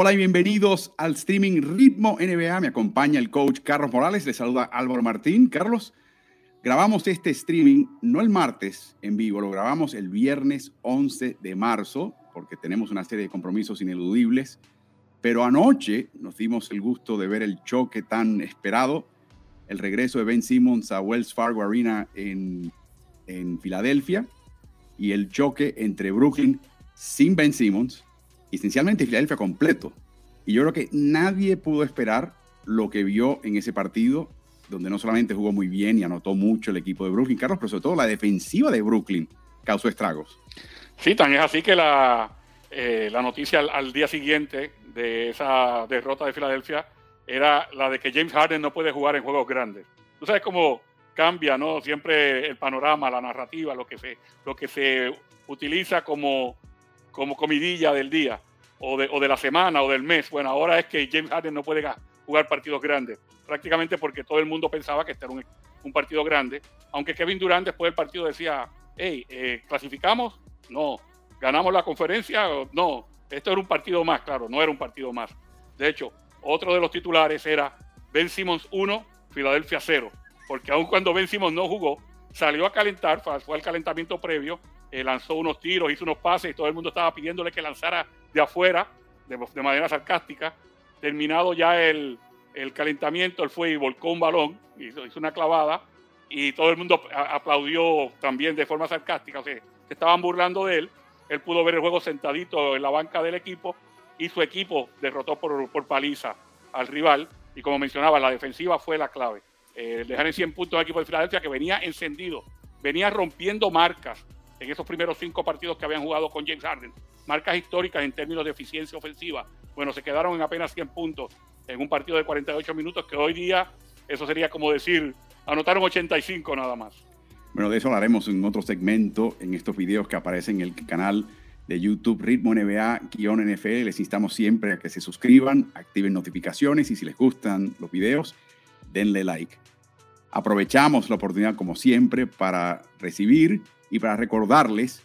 Hola y bienvenidos al streaming Ritmo NBA. Me acompaña el coach Carlos Morales. Le saluda Álvaro Martín. Carlos, grabamos este streaming no el martes en vivo, lo grabamos el viernes 11 de marzo porque tenemos una serie de compromisos ineludibles. Pero anoche nos dimos el gusto de ver el choque tan esperado, el regreso de Ben Simmons a Wells Fargo Arena en, en Filadelfia y el choque entre Brooklyn sin Ben Simmons esencialmente Filadelfia completo. Y yo creo que nadie pudo esperar lo que vio en ese partido, donde no solamente jugó muy bien y anotó mucho el equipo de Brooklyn, Carlos, pero sobre todo la defensiva de Brooklyn causó estragos. Sí, tan es así que la, eh, la noticia al, día siguiente de esa derrota de Filadelfia era la de que James Harden no puede jugar en juegos grandes. Tú sabes cómo cambia, ¿no? Siempre el panorama, la narrativa, lo que se, lo que se utiliza como como comidilla del día o de, la semana o del mes. Bueno, ahora es que James Harden no puede jugar partidos grandes, prácticamente porque todo el mundo pensaba que este era un, un partido grande, aunque Kevin Durant después del partido decía, hey, eh, ¿clasificamos? No. ¿Ganamos la conferencia? No. Esto era un partido más, claro, no era un partido más. De hecho, otro de los titulares era Ben Simmons 1, Filadelfia 0, porque aun cuando Ben Simmons no jugó, salió a calentar, fue al calentamiento previo eh, lanzó unos tiros, hizo unos pases y todo el mundo estaba pidiéndole que lanzara de afuera, de, manera sarcástica. Terminado ya el, calentamiento, él fue y volcó un balón, hizo, hizo una clavada y todo el mundo aplaudió también de forma sarcástica, o sea, se estaban burlando de él. Él pudo ver el juego sentadito en la banca del equipo y su equipo derrotó por, por paliza al rival. Y como mencionaba, la defensiva fue la clave. Eh, dejar en 100 puntos al equipo de Filadelfia que venía encendido, venía rompiendo marcas, en esos primeros cinco partidos que habían jugado con James Harden. Marcas históricas en términos de eficiencia ofensiva. Bueno, se quedaron en apenas 100 puntos en un partido de 48 minutos, que hoy día eso sería como decir, anotaron 85 nada más. Bueno, de eso hablaremos en otro segmento, en estos videos que aparecen en el canal de YouTube Ritmo NBA-NFL. Les instamos siempre a que se suscriban, activen notificaciones y si les gustan los videos, denle like. Aprovechamos la oportunidad, como siempre, para recibir y para recordarles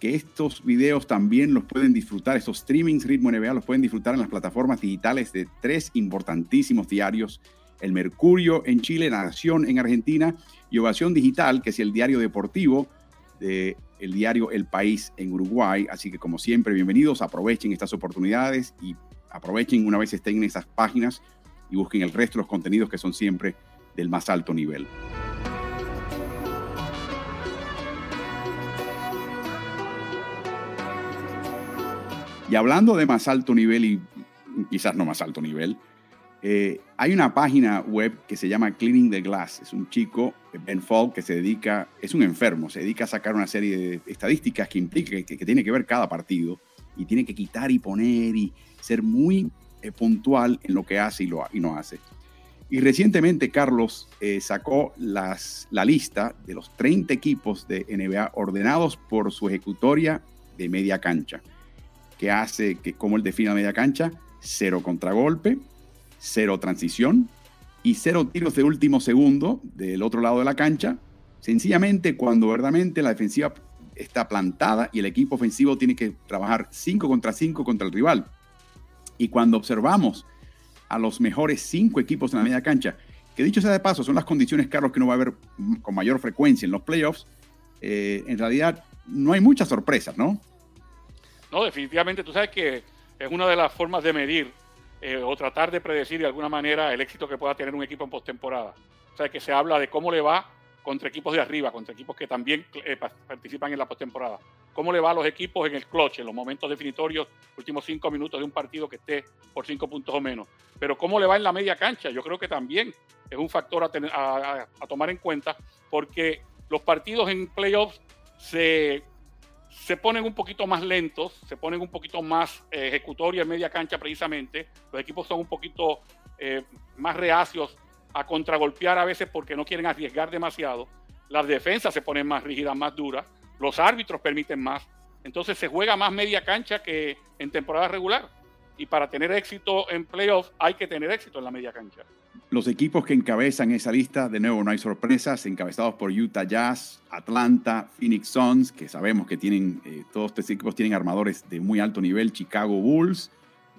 que estos videos también los pueden disfrutar, estos streamings Ritmo NBA los pueden disfrutar en las plataformas digitales de tres importantísimos diarios, El Mercurio en Chile, Nación en Argentina y Ovación Digital, que es el diario deportivo de el diario El País en Uruguay. Así que como siempre, bienvenidos, aprovechen estas oportunidades y aprovechen una vez estén en esas páginas y busquen el resto de los contenidos que son siempre del más alto nivel. Y hablando de más alto nivel y quizás no más alto nivel, eh, hay una página web que se llama Cleaning the Glass. Es un chico, Ben Falk, que se dedica, es un enfermo, se dedica a sacar una serie de estadísticas que implica, que, tiene que ver cada partido y tiene que quitar y poner y ser muy eh, puntual en lo que hace y, lo, y no hace. Y recientemente Carlos eh, sacó las, la lista de los 30 equipos de NBA ordenados por su ejecutoria de media cancha que hace que, como él define la media cancha, cero contragolpe, cero transición y cero tiros de último segundo del otro lado de la cancha. Sencillamente cuando verdaderamente la defensiva está plantada y el equipo ofensivo tiene que trabajar 5 contra 5 contra el rival. Y cuando observamos a los mejores cinco equipos en la media cancha, que dicho sea de paso, son las condiciones, Carlos, que no va a haber con mayor frecuencia en los playoffs, eh, en realidad no hay muchas sorpresas, ¿no? No, definitivamente, tú sabes que es una de las formas de medir eh, o tratar de predecir de alguna manera el éxito que pueda tener un equipo en postemporada. O sea, que se habla de cómo le va contra equipos de arriba, contra equipos que también eh, participan en la postemporada. ¿Cómo le va a los equipos en el clutch, en los momentos definitorios, últimos cinco minutos de un partido que esté por cinco puntos o menos? Pero ¿cómo le va en la media cancha? Yo creo que también es un factor a, tomar en cuenta porque los partidos en playoffs se, se ponen un poquito más lentos, se ponen un poquito más eh, ejecutorios en media cancha precisamente. Los equipos son un poquito eh, más reacios a contragolpear a veces porque no quieren arriesgar demasiado. Las defensas se ponen más rígidas, más duras. Los árbitros permiten más. Entonces se juega más media cancha que en temporada regular. Y para tener éxito en playoffs hay que tener éxito en la media cancha. Los equipos que encabezan esa lista, de nuevo no hay sorpresas, encabezados por Utah Jazz, Atlanta, Phoenix Suns, que sabemos que tienen, eh, todos estos equipos tienen armadores de muy alto nivel, Chicago Bulls,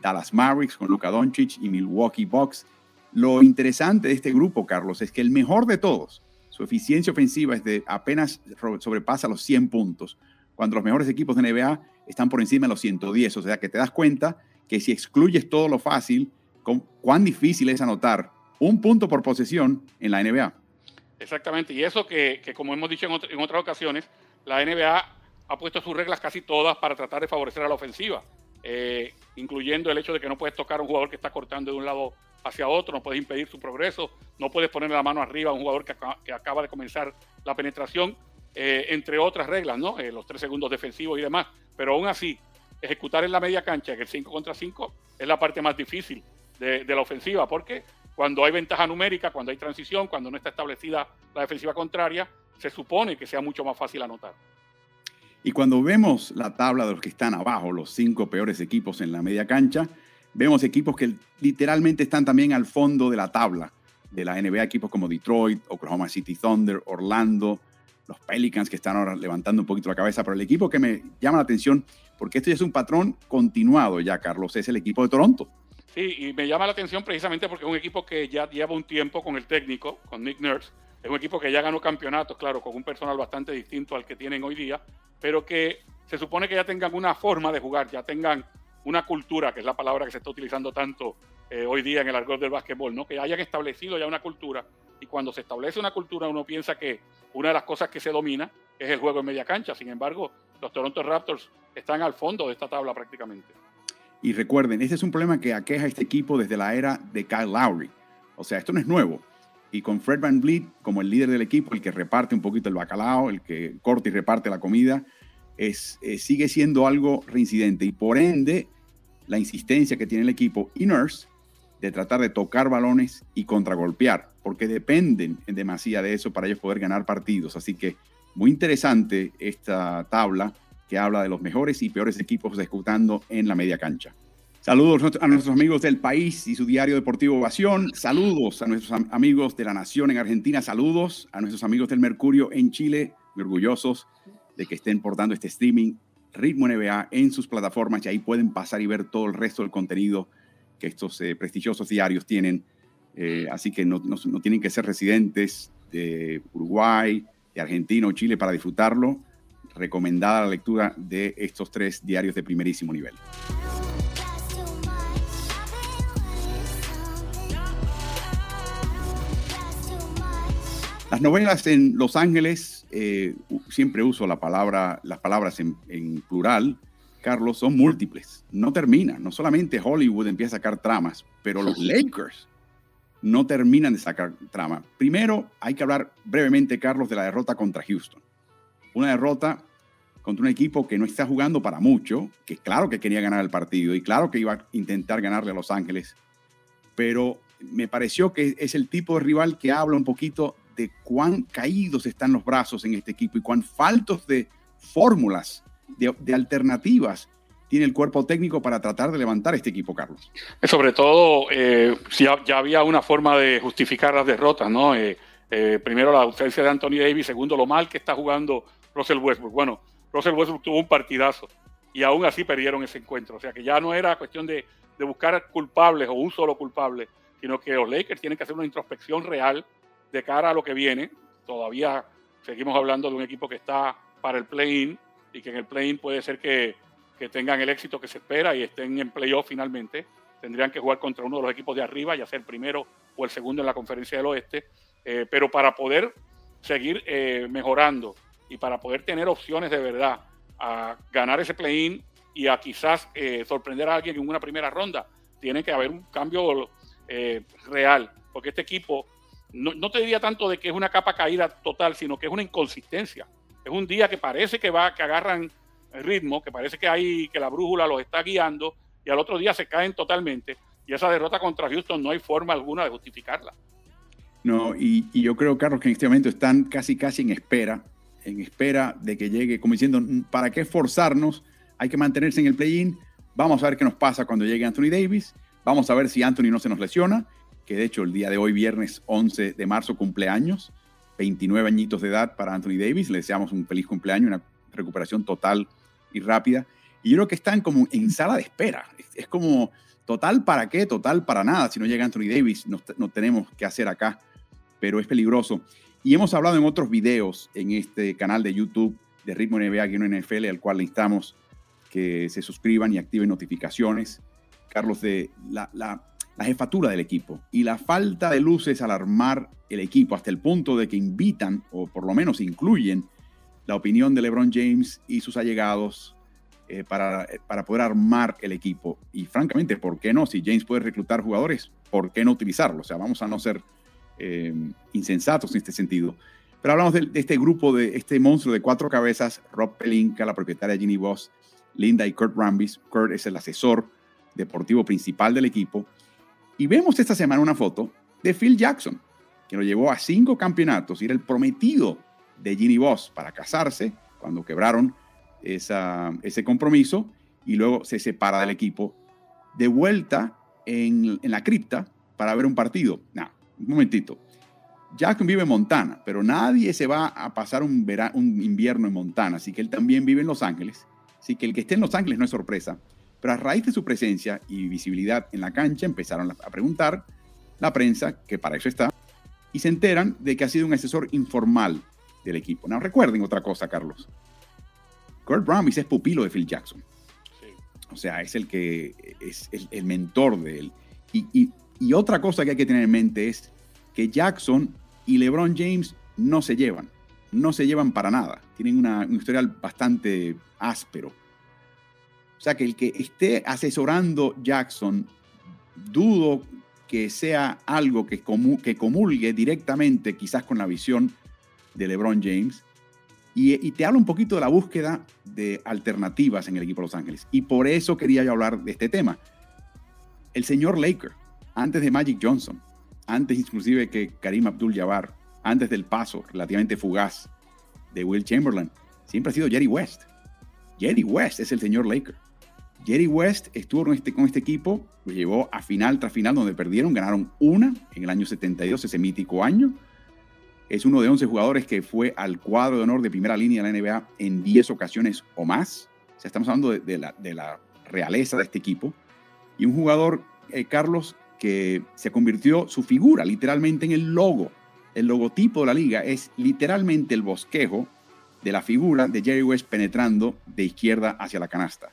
Dallas Mavericks con Luka Doncic y Milwaukee Bucks. Lo interesante de este grupo, Carlos, es que el mejor de todos, su eficiencia ofensiva es de apenas sobrepasa los 100 puntos, cuando los mejores equipos de NBA están por encima de los 110. O sea que te das cuenta que si excluyes todo lo fácil, cuán difícil es anotar un punto por posesión en la NBA. Exactamente, y eso que, como hemos dicho en, otras ocasiones, la NBA ha puesto sus reglas casi todas para tratar de favorecer a la ofensiva, eh, incluyendo el hecho de que no puedes tocar a un jugador que está cortando de un lado hacia otro, no puedes impedir su progreso, no puedes poner la mano arriba a un jugador que, acaba de comenzar la penetración, eh, entre otras reglas, ¿no? Eh, los tres segundos defensivos y demás. Pero aún así, ejecutar en la media cancha, que el 5 contra 5, es la parte más difícil de, la ofensiva, porque cuando hay ventaja numérica, cuando hay transición, cuando no está establecida la defensiva contraria, se supone que sea mucho más fácil anotar. Y cuando vemos la tabla de los que están abajo, los cinco peores equipos en la media cancha, Vemos equipos que literalmente están también al fondo de la tabla de la NBA, equipos como Detroit, Oklahoma City Thunder, Orlando, los Pelicans que están ahora levantando un poquito la cabeza, pero el equipo que me llama la atención, porque esto ya es un patrón continuado ya, Carlos, es el equipo de Toronto. Sí, y me llama la atención precisamente porque es un equipo que ya lleva un tiempo con el técnico, con Nick Nurse, es un equipo que ya ganó campeonatos, claro, con un personal bastante distinto al que tienen hoy día, pero que se supone que ya tengan una forma de jugar, ya tengan una cultura, que es la palabra que se está utilizando tanto eh, hoy día en el argot del básquetbol, ¿no? que hayan establecido ya una cultura. Y cuando se establece una cultura, uno piensa que una de las cosas que se domina es el juego en media cancha. Sin embargo, los Toronto Raptors están al fondo de esta tabla prácticamente. Y recuerden, este es un problema que aqueja a este equipo desde la era de Kyle Lowry. O sea, esto no es nuevo. Y con Fred Van Vliet como el líder del equipo, el que reparte un poquito el bacalao, el que corta y reparte la comida, es, eh, sigue siendo algo reincidente. Y por ende, la insistencia que tiene el equipo Nurse de tratar de tocar balones y contragolpear, porque dependen en demasía de eso para ellos poder ganar partidos. Así que muy interesante esta tabla que habla de los mejores y peores equipos ejecutando en la media cancha. Saludos a nuestros amigos del país y su diario deportivo Ovación. Saludos a nuestros amigos de la Nación en Argentina. Saludos a nuestros amigos del Mercurio en Chile. orgullosos de que estén portando este streaming Ritmo NBA en sus plataformas y ahí pueden pasar y ver todo el resto del contenido que estos eh, prestigiosos diarios tienen. Eh, así que no, no, tienen que ser residentes de Uruguay, de Argentina o Chile para disfrutarlo. Recomendada la lectura de estos tres diarios de primerísimo nivel. Las novelas en Los Ángeles, eh, siempre uso la palabra, las palabras en, plural, Carlos, son múltiples. No terminan. No solamente Hollywood empieza a sacar tramas, pero los Lakers no terminan de sacar trama. Primero, hay que hablar brevemente, Carlos, de la derrota contra Houston. Una derrota contra un equipo que no está jugando para mucho, que claro que quería ganar el partido y claro que iba a intentar ganarle a Los Ángeles, pero me pareció que es el tipo de rival que habla un poquito de cuán caídos están los brazos en este equipo y cuán faltos de fórmulas, de, alternativas tiene el cuerpo técnico para tratar de levantar este equipo, Carlos. Sobre todo, eh, si ya, había una forma de justificar las derrotas, ¿no? Eh, eh, primero la ausencia de Anthony Davis, segundo lo mal que está jugando Russell Westbrook. Bueno, Russell Westbrook tuvo un partidazo y aún así perdieron ese encuentro. O sea que ya no era cuestión de, de buscar culpables o un solo culpable, sino que los Lakers tienen que hacer una introspección real de cara a lo que viene, todavía seguimos hablando de un equipo que está para el play-in y que en el play-in puede ser que, tengan el éxito que se espera y estén en playoff finalmente. Tendrían que jugar contra uno de los equipos de arriba, ya sea el primero o el segundo en la conferencia del oeste. Eh, pero para poder seguir eh, mejorando y para poder tener opciones de verdad a ganar ese play-in y a quizás eh, sorprender a alguien en una primera ronda, tiene que haber un cambio eh, real, porque este equipo, no, no, te diría tanto de que es una capa caída total, sino que es una inconsistencia. Es un día que parece que va, que agarran ritmo, que parece que hay, que la brújula los está guiando, y al otro día se caen totalmente. Y esa derrota contra Houston no hay forma alguna de justificarla. No, y, yo creo, Carlos, que en este momento están casi, casi en espera, en espera de que llegue, como diciendo, ¿para qué esforzarnos? Hay que mantenerse en el play-in. Vamos a ver qué nos pasa cuando llegue Anthony Davis. Vamos a ver si Anthony no se nos lesiona, que de hecho el día de hoy, viernes 11 de marzo, cumpleaños, 29 añitos de edad para Anthony Davis. Le deseamos un feliz cumpleaños, una recuperación total y rápida. Y yo creo que están como en sala de espera. Es, como total para qué, total para nada. Si no llega Anthony Davis, no, no tenemos que hacer acá pero es peligroso. Y hemos hablado en otros videos en este canal de YouTube de Ritmo NBA en NFL, al cual le instamos que se suscriban y activen notificaciones. Carlos, de la, la, jefatura del equipo y la falta de luces al armar el equipo hasta el punto de que invitan, o por lo menos incluyen, la opinión de LeBron James y sus allegados eh, para, para poder armar el equipo. Y francamente, ¿por qué no? Si James puede reclutar jugadores, ¿por qué no utilizarlo? O sea, vamos a no ser eh, insensatos en este sentido. Pero hablamos de, este grupo, de este monstruo de cuatro cabezas, Rob Pelinka, la propietaria Ginny Boss, Linda y Kurt Rambis. Kurt es el asesor deportivo principal del equipo. Y vemos esta semana una foto de Phil Jackson, que lo llevó a cinco campeonatos y era el prometido de Ginny Boss para casarse cuando quebraron ese compromiso y luego se separa del equipo de vuelta en, en la cripta para ver un partido. No, un momentito. Jackson vive en Montana, pero nadie se va a pasar un, un invierno en Montana, así que él también vive en Los Ángeles. Así que el que esté en Los Ángeles no es sorpresa. Pero a raíz de su presencia y visibilidad en la cancha, empezaron a preguntar la prensa, que para eso está, y se enteran de que ha sido un asesor informal del equipo. No recuerden otra cosa, Carlos. Kurt Brambis es pupilo de Phil Jackson. O sea, es el que es el, mentor de él. y, y otra cosa que hay que tener en mente es que Jackson y LeBron James no se llevan, no se llevan para nada. Tienen una, un historial bastante áspero. O sea que el que esté asesorando Jackson, dudo que sea algo que, que comulgue directamente quizás con la visión de LeBron James. Y, y, te hablo un poquito de la búsqueda de alternativas en el equipo de Los Ángeles. Y por eso quería yo hablar de este tema. El señor Laker antes de Magic Johnson, antes inclusive que Karim Abdul-Jabbar, antes del paso relativamente fugaz de Will Chamberlain, siempre ha sido Jerry West. Jerry West es el señor Laker. Jerry West estuvo con este, con este equipo, lo llevó a final tras final donde perdieron, ganaron una en el año 72, ese mítico año. Es uno de 11 jugadores que fue al cuadro de honor de primera línea de la NBA en 10 ocasiones o más. O sea, estamos hablando de, la, realeza de este equipo. Y un jugador, eh, Carlos, que se convirtió su figura literalmente en el logo. El logotipo de la liga es literalmente el bosquejo de la figura de Jerry West penetrando de izquierda hacia la canasta.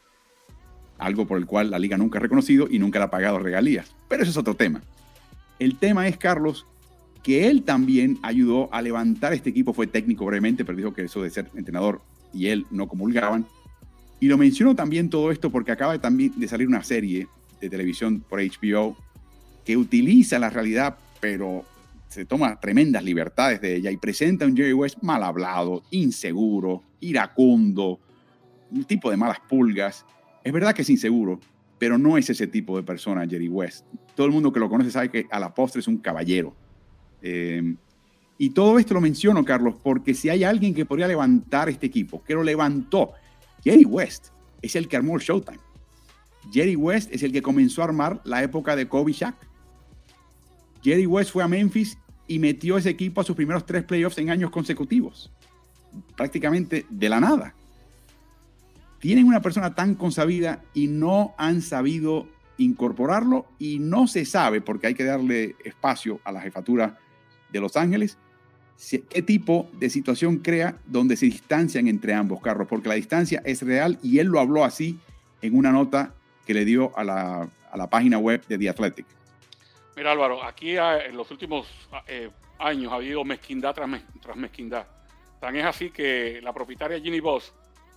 Algo por el cual la liga nunca ha reconocido y nunca le ha pagado regalías. Pero eso es otro tema. El tema es, Carlos, que él también ayudó a levantar este equipo, fue técnico brevemente, pero dijo que eso de ser entrenador y él no comulgaban. Y lo menciono también todo esto porque acaba también de salir una serie de televisión por HBO que utiliza la realidad, pero se toma tremendas libertades de ella y presenta a un Jerry West mal hablado, inseguro, iracundo, un tipo de malas pulgas. Es verdad que es inseguro, pero no es ese tipo de persona, Jerry West. Todo el mundo que lo conoce sabe que a la postre es un caballero. Eh, y todo esto lo menciono, Carlos, porque si hay alguien que podría levantar este equipo, que lo levantó, Jerry West es el que armó el Showtime. Jerry West es el que comenzó a armar la época de Kobe Shaq. Jerry West fue a Memphis y metió ese equipo a sus primeros tres playoffs en años consecutivos. Prácticamente de la nada. Tienen una persona tan consabida y no han sabido incorporarlo y no se sabe, porque hay que darle espacio a la jefatura de Los Ángeles, qué tipo de situación crea donde se distancian entre ambos carros, porque la distancia es real y él lo habló así en una nota que le dio a la, a la página web de The Athletic. Mira Álvaro, aquí ah, en los últimos ah, eh, años ha habido mezquindad tras, mezquindad. Tan es así que la propietaria Ginny Boss,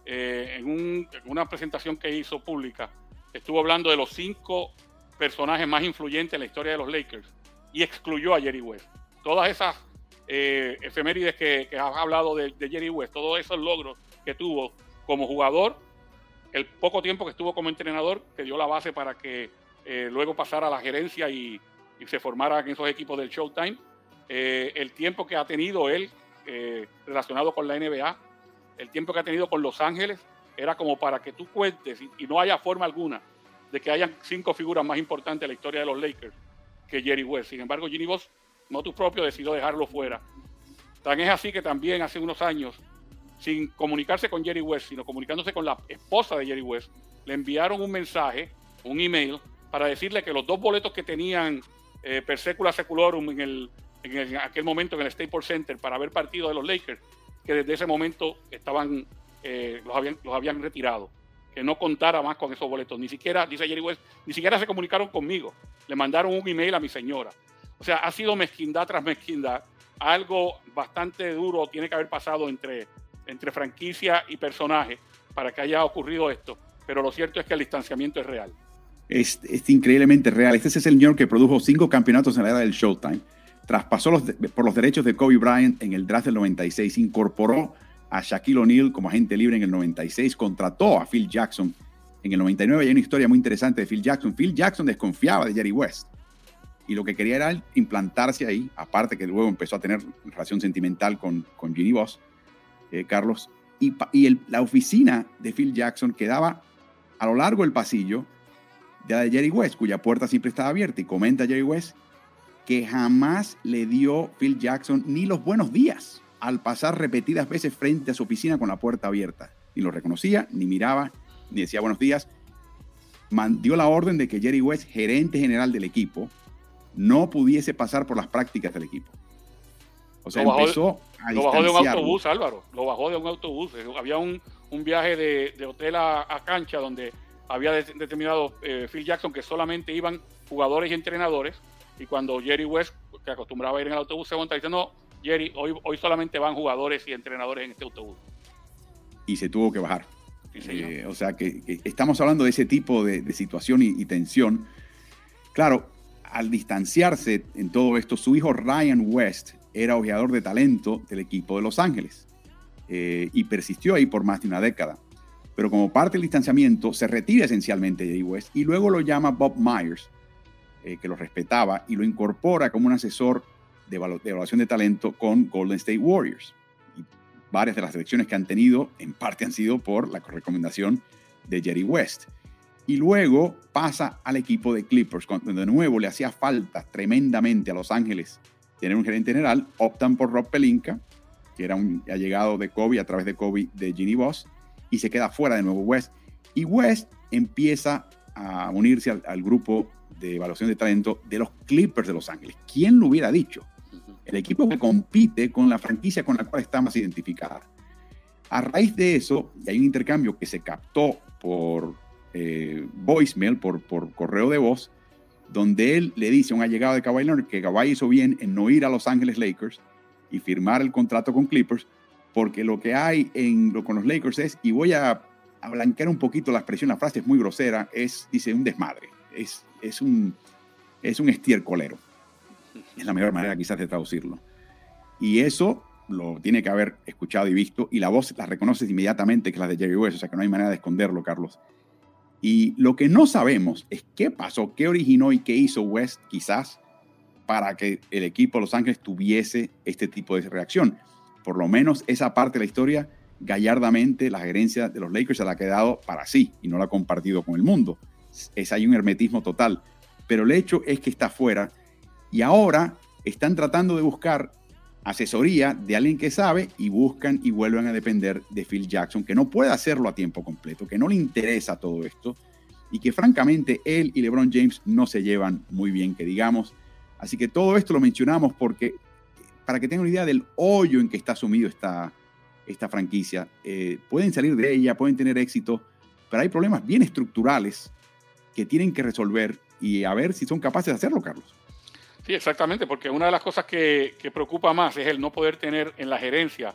eh, en, una presentación que hizo pública, estuvo hablando de los cinco personajes más influyentes en la historia de los Lakers y excluyó a Jerry West. Todas esas eh, efemérides que, has hablado de, Jerry West, todos esos logros que tuvo como jugador, el poco tiempo que estuvo como entrenador, que dio la base para que eh, luego pasara a la gerencia y, se formaran esos equipos del Showtime. Eh, el tiempo que ha tenido él relacionado con la NBA, el tiempo que ha tenido con Los Ángeles, era como para que tú cuentes y, no haya forma alguna de que hayan cinco figuras más importantes en la historia de los Lakers que Jerry West. Sin embargo, Ginny Boss tu propio decidió dejarlo fuera. Tan es así que también hace unos años, sin comunicarse con Jerry West, sino comunicándose con la esposa de Jerry West, le enviaron un mensaje, un email, para decirle que los dos boletos que tenían eh, per secula seculorum en, el, en, aquel momento en el Staples Center para ver partido de los Lakers, que desde ese momento estaban, eh, los, habían, los habían retirado, que no contara más con esos boletos. Ni siquiera, dice Jerry West, ni siquiera se comunicaron conmigo. Le mandaron un email a mi señora. O sea, ha sido mezquindad tras mezquindad. Algo bastante duro tiene que haber pasado entre, entre franquicia y personaje para que haya ocurrido esto. Pero lo cierto es que el distanciamiento es real. Es, increíblemente real. Este es el señor que produjo cinco campeonatos en la era del Showtime. Traspasó los, por los derechos de Kobe Bryant en el draft del 96. Incorporó a Shaquille O'Neal como agente libre en el 96. Contrató a Phil Jackson en el 99. Hay una historia muy interesante de Phil Jackson. Phil Jackson desconfiaba de Jerry West y lo que quería era implantarse ahí, aparte que luego empezó a tener relación sentimental con, con Ginny Boss, eh, Carlos, y la oficina de Phil Jackson quedaba a lo largo del pasillo de la de Jerry West, cuya puerta siempre estaba abierta, y comenta Jerry West que jamás le dio Phil Jackson ni los buenos días al pasar repetidas veces frente a su oficina con la puerta abierta. Ni lo reconocía, ni miraba, ni decía buenos días. dio la orden de que Jerry West, gerente general del equipo, no pudiese pasar por las prácticas del equipo. O sea, lo empezó a Lo bajó de un autobús, Álvaro. Lo bajó de un autobús. Había un, viaje de, hotel a, cancha donde había determinado eh, Phil Jackson que solamente iban jugadores y entrenadores. Y cuando Jerry West, que acostumbraba a ir en el autobús, se monta y dice, no, Jerry, hoy, hoy solamente van jugadores y entrenadores en este autobús. Y se tuvo que bajar. Eh, o sea que, estamos hablando de ese tipo de, situación y, y tensión. Claro, al distanciarse en todo esto, su hijo Ryan West era ojeador de talento del equipo de Los Ángeles eh, y persistió ahí por más de una década. Pero como parte del distanciamiento, se retira esencialmente de West y luego lo llama Bob Myers, eh, que lo respetaba, y lo incorpora como un asesor de, evaluación de talento con Golden State Warriors. Varias de las elecciones que han tenido, en parte han sido por la recomendación de Jerry West y luego pasa al equipo de Clippers, cuando de nuevo le hacía falta tremendamente a Los Ángeles tener un gerente general, optan por Rob Pelinka, que era un allegado de Kobe a través de Kobe de Ginny Boss, y se queda fuera de nuevo West. Y West empieza a unirse al, grupo de evaluación de talento de los Clippers de Los Ángeles. ¿Quién lo hubiera dicho? El equipo que compite con la franquicia con la cual está más identificada. A raíz de eso, y hay un intercambio que se captó por eh, voicemail, por, por correo de voz, donde él le dice a un allegado de Kawhi Leonard que Kawhi hizo bien en no ir a Los Ángeles Lakers y firmar el contrato con Clippers, porque lo que hay en, lo, con los Lakers es, y voy a, a, blanquear un poquito la expresión, la frase es muy grosera, es, dice, un desmadre, es, es, un, es un estiercolero. Es la mejor manera quizás de traducirlo. Y eso lo tiene que haber escuchado y visto, y la voz la reconoces inmediatamente, que es la de Jerry West, o sea que no hay manera de esconderlo, Carlos. Y lo que no sabemos es qué pasó, qué originó y qué hizo West quizás para que el equipo de Los Ángeles tuviese este tipo de reacción. Por lo menos esa parte de la historia, gallardamente la gerencia de los Lakers se la ha quedado para sí y no la ha compartido con el mundo. Es ahí un hermetismo total. Pero el hecho es que está fuera y ahora están tratando de buscar asesoría de alguien que sabe y buscan y vuelven a depender de Phil Jackson, que no puede hacerlo a tiempo completo, que no le interesa todo esto y que francamente él y LeBron James no se llevan muy bien, que digamos. Así que todo esto lo mencionamos porque para que tengan una idea del hoyo en que está sumido esta, esta franquicia, eh, pueden salir de ella, pueden tener éxito, pero hay problemas bien estructurales que tienen que resolver y a ver si son capaces de hacerlo, Carlos. Sí, exactamente, porque una de las cosas que, preocupa más es el no poder tener en la gerencia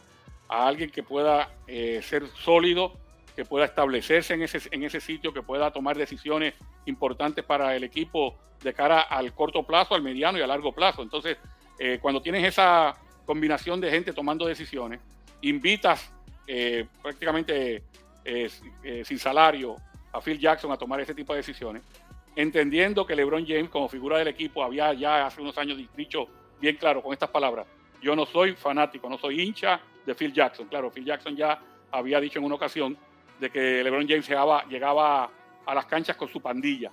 a alguien que pueda eh, ser sólido, que pueda establecerse en ese, en ese sitio, que pueda tomar decisiones importantes para el equipo de cara al corto plazo, al mediano y a largo plazo. Entonces, eh, cuando tienes esa combinación de gente tomando decisiones, invitas eh, prácticamente sin salario a Phil Jackson a tomar ese tipo de decisiones entendiendo que LeBron James como figura del equipo había ya hace unos años dicho bien claro con estas palabras, yo no soy fanático, no soy hincha de Phil Jackson. Claro, Phil Jackson ya había dicho en una ocasión de que LeBron James llegaba, a las canchas con su pandilla,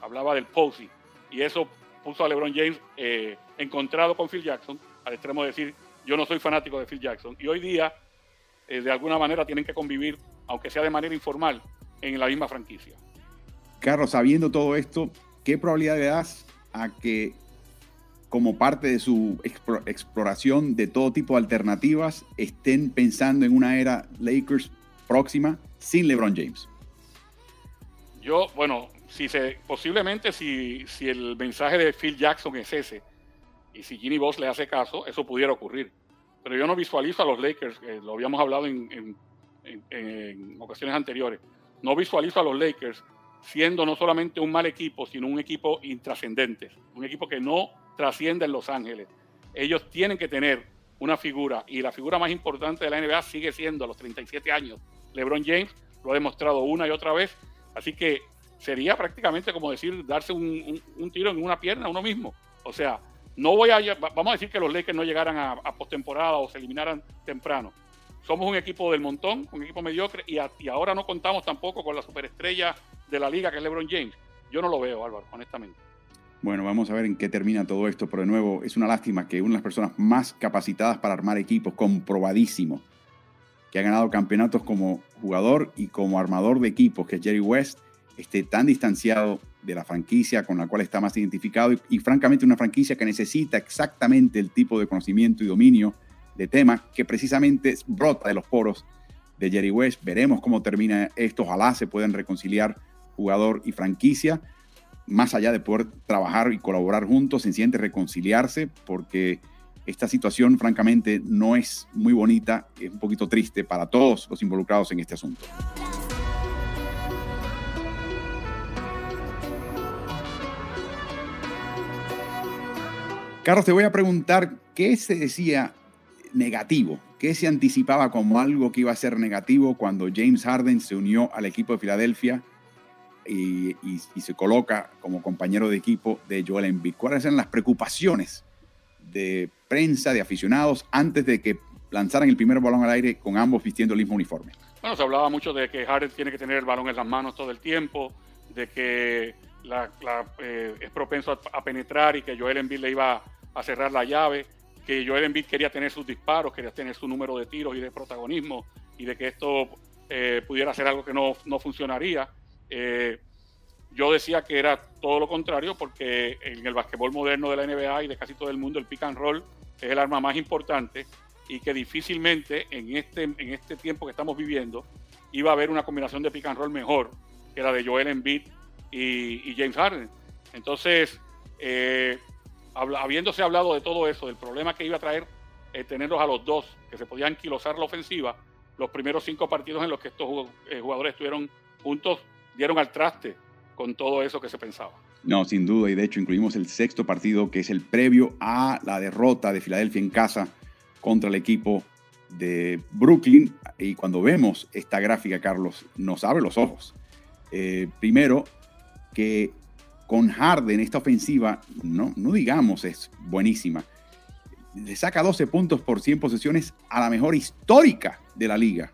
hablaba del posy, y eso puso a LeBron James eh, encontrado con Phil Jackson, al extremo de decir, yo no soy fanático de Phil Jackson. Y hoy día, eh, de alguna manera, tienen que convivir, aunque sea de manera informal, en la misma franquicia. Carlos, sabiendo todo esto, ¿qué probabilidad le das a que como parte de su exploración de todo tipo de alternativas estén pensando en una era Lakers próxima sin LeBron James? Yo, bueno, si se, posiblemente si, si el mensaje de Phil Jackson es ese y si Ginny Boss le hace caso, eso pudiera ocurrir. Pero yo no visualizo a los Lakers, lo habíamos hablado en, en ocasiones anteriores, no visualizo a los Lakers siendo no solamente un mal equipo, sino un equipo intrascendente, un equipo que no trasciende en Los Ángeles. Ellos tienen que tener una figura y la figura más importante de la NBA sigue siendo a los 37 años. LeBron James lo ha demostrado una y otra vez, así que sería prácticamente como decir darse un, tiro en una pierna a uno mismo. O sea, no voy a, vamos a decir que los Lakers no llegaran a, a postemporada o se eliminaran temprano. Somos un equipo del montón, un equipo mediocre y, y ahora no contamos tampoco con la superestrella de la liga, que es LeBron James. Yo no lo veo, Álvaro, honestamente. Bueno, vamos a ver en qué termina todo esto, pero de nuevo, es una lástima que una de las personas más capacitadas para armar equipos, comprobadísimo, que ha ganado campeonatos como jugador y como armador de equipos, que es Jerry West, esté tan distanciado de la franquicia con la cual está más identificado y, francamente una franquicia que necesita exactamente el tipo de conocimiento y dominio de tema que precisamente brota de los poros de Jerry West. Veremos cómo termina esto. Ojalá se puedan reconciliar jugador y franquicia, más allá de poder trabajar y colaborar juntos, se siente reconciliarse porque esta situación francamente no es muy bonita, es un poquito triste para todos los involucrados en este asunto. Carlos, te voy a preguntar qué se decía negativo, qué se anticipaba como algo que iba a ser negativo cuando James Harden se unió al equipo de Filadelfia y, se coloca como compañero de equipo de Joel Embiid. ¿Cuáles eran las preocupaciones de prensa, de aficionados, antes de que lanzaran el primer balón al aire con ambos vistiendo el mismo uniforme? Bueno, se hablaba mucho de que Harden tiene que tener el balón en las manos todo el tiempo, de que eh, es propenso a, penetrar y que Joel Embiid le iba a cerrar la llave, que Joel Embiid quería tener sus disparos, quería tener su número de tiros y de protagonismo, y de que esto eh, pudiera ser algo que no, no funcionaría. Eh, yo decía que era todo lo contrario porque en el basquetbol moderno de la NBA y de casi todo el mundo el pick and roll es el arma más importante y que difícilmente en este, en este tiempo que estamos viviendo iba a haber una combinación de pick and roll mejor que la de Joel Embiid y, James Harden. Entonces, eh, habiéndose hablado de todo eso, del problema que iba a traer eh, tenerlos a los dos, que se podían anquilosar la ofensiva, los primeros cinco partidos en los que estos jugadores estuvieron juntos dieron al traste con todo eso que se pensaba. No, sin duda, y de hecho incluimos el sexto partido, que es el previo a la derrota de Filadelfia en casa contra el equipo de Brooklyn. Y cuando vemos esta gráfica, Carlos, nos abre los ojos. Eh, primero, que con Harden esta ofensiva, no, no digamos es buenísima, le saca 12 puntos por 100 posesiones a la mejor histórica de la liga.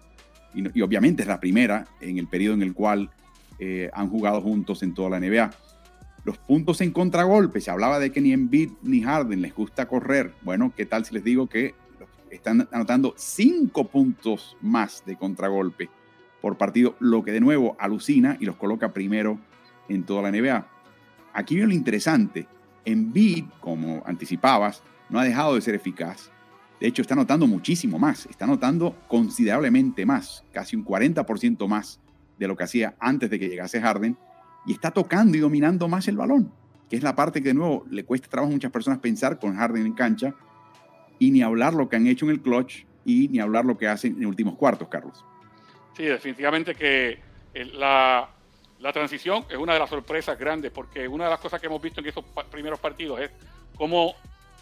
Y, obviamente es la primera en el periodo en el cual eh, han jugado juntos en toda la NBA. Los puntos en contragolpe, se hablaba de que ni Embiid ni Harden les gusta correr. Bueno, ¿qué tal si les digo que están anotando cinco puntos más de contragolpe por partido, lo que de nuevo alucina y los coloca primero en toda la NBA. Aquí viene lo interesante. Embiid, como anticipabas, no ha dejado de ser eficaz. De hecho, está anotando muchísimo más, está anotando considerablemente más, casi un 40% más de lo que hacía antes de que llegase Harden y está tocando y dominando más el balón. que es la parte que de nuevo le cuesta trabajo a muchas personas pensar con Harden en cancha, y ni hablar lo que han hecho en el clutch y ni hablar lo que hacen en últimos cuartos, Carlos. Sí, definitivamente que la, la transición es una de las sorpresas grandes, porque una de las cosas que hemos visto en esos primeros partidos es cómo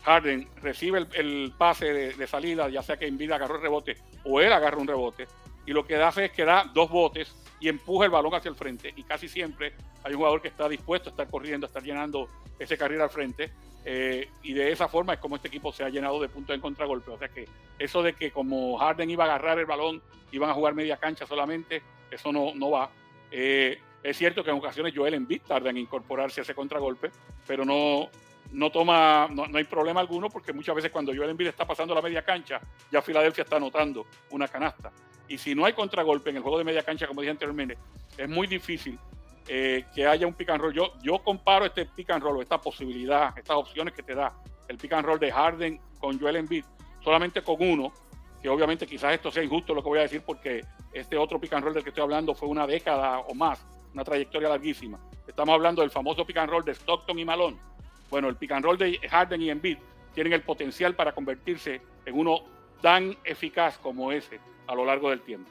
Harden recibe el, pase de, salida, ya sea que Envid agarró el rebote o él agarra un rebote, y lo que hace es que da dos botes y empuja el balón hacia el frente. Y casi siempre hay un jugador que está dispuesto a estar corriendo, a estar llenando ese carril al frente. Eh, y de esa forma es como este equipo se ha llenado de puntos en contragolpe. O sea que eso de que como Harden iba a agarrar el balón, iban a jugar media cancha solamente, eso no, no va. Eh, es cierto que en ocasiones Joel Embiid tarda en incorporarse a ese contragolpe, pero no, no toma, no, hay problema alguno porque muchas veces cuando Joel Embiid está pasando la media cancha, ya Filadelfia está anotando una canasta. Y si no hay contragolpe en el juego de media cancha, como dije anteriormente, es muy difícil eh, que haya un pick and roll. Yo, yo comparo este pick and roll, esta posibilidad, estas opciones que te da el pick and roll de Harden con Joel Embiid, solamente con uno, que obviamente quizás esto sea injusto lo que voy a decir porque este otro pick and roll del que estoy hablando fue una década o más una trayectoria larguísima. Estamos hablando del famoso pick and roll de Stockton y Malone. Bueno, el pick and roll de Harden y Embiid tienen el potencial para convertirse en uno tan eficaz como ese a lo largo del tiempo.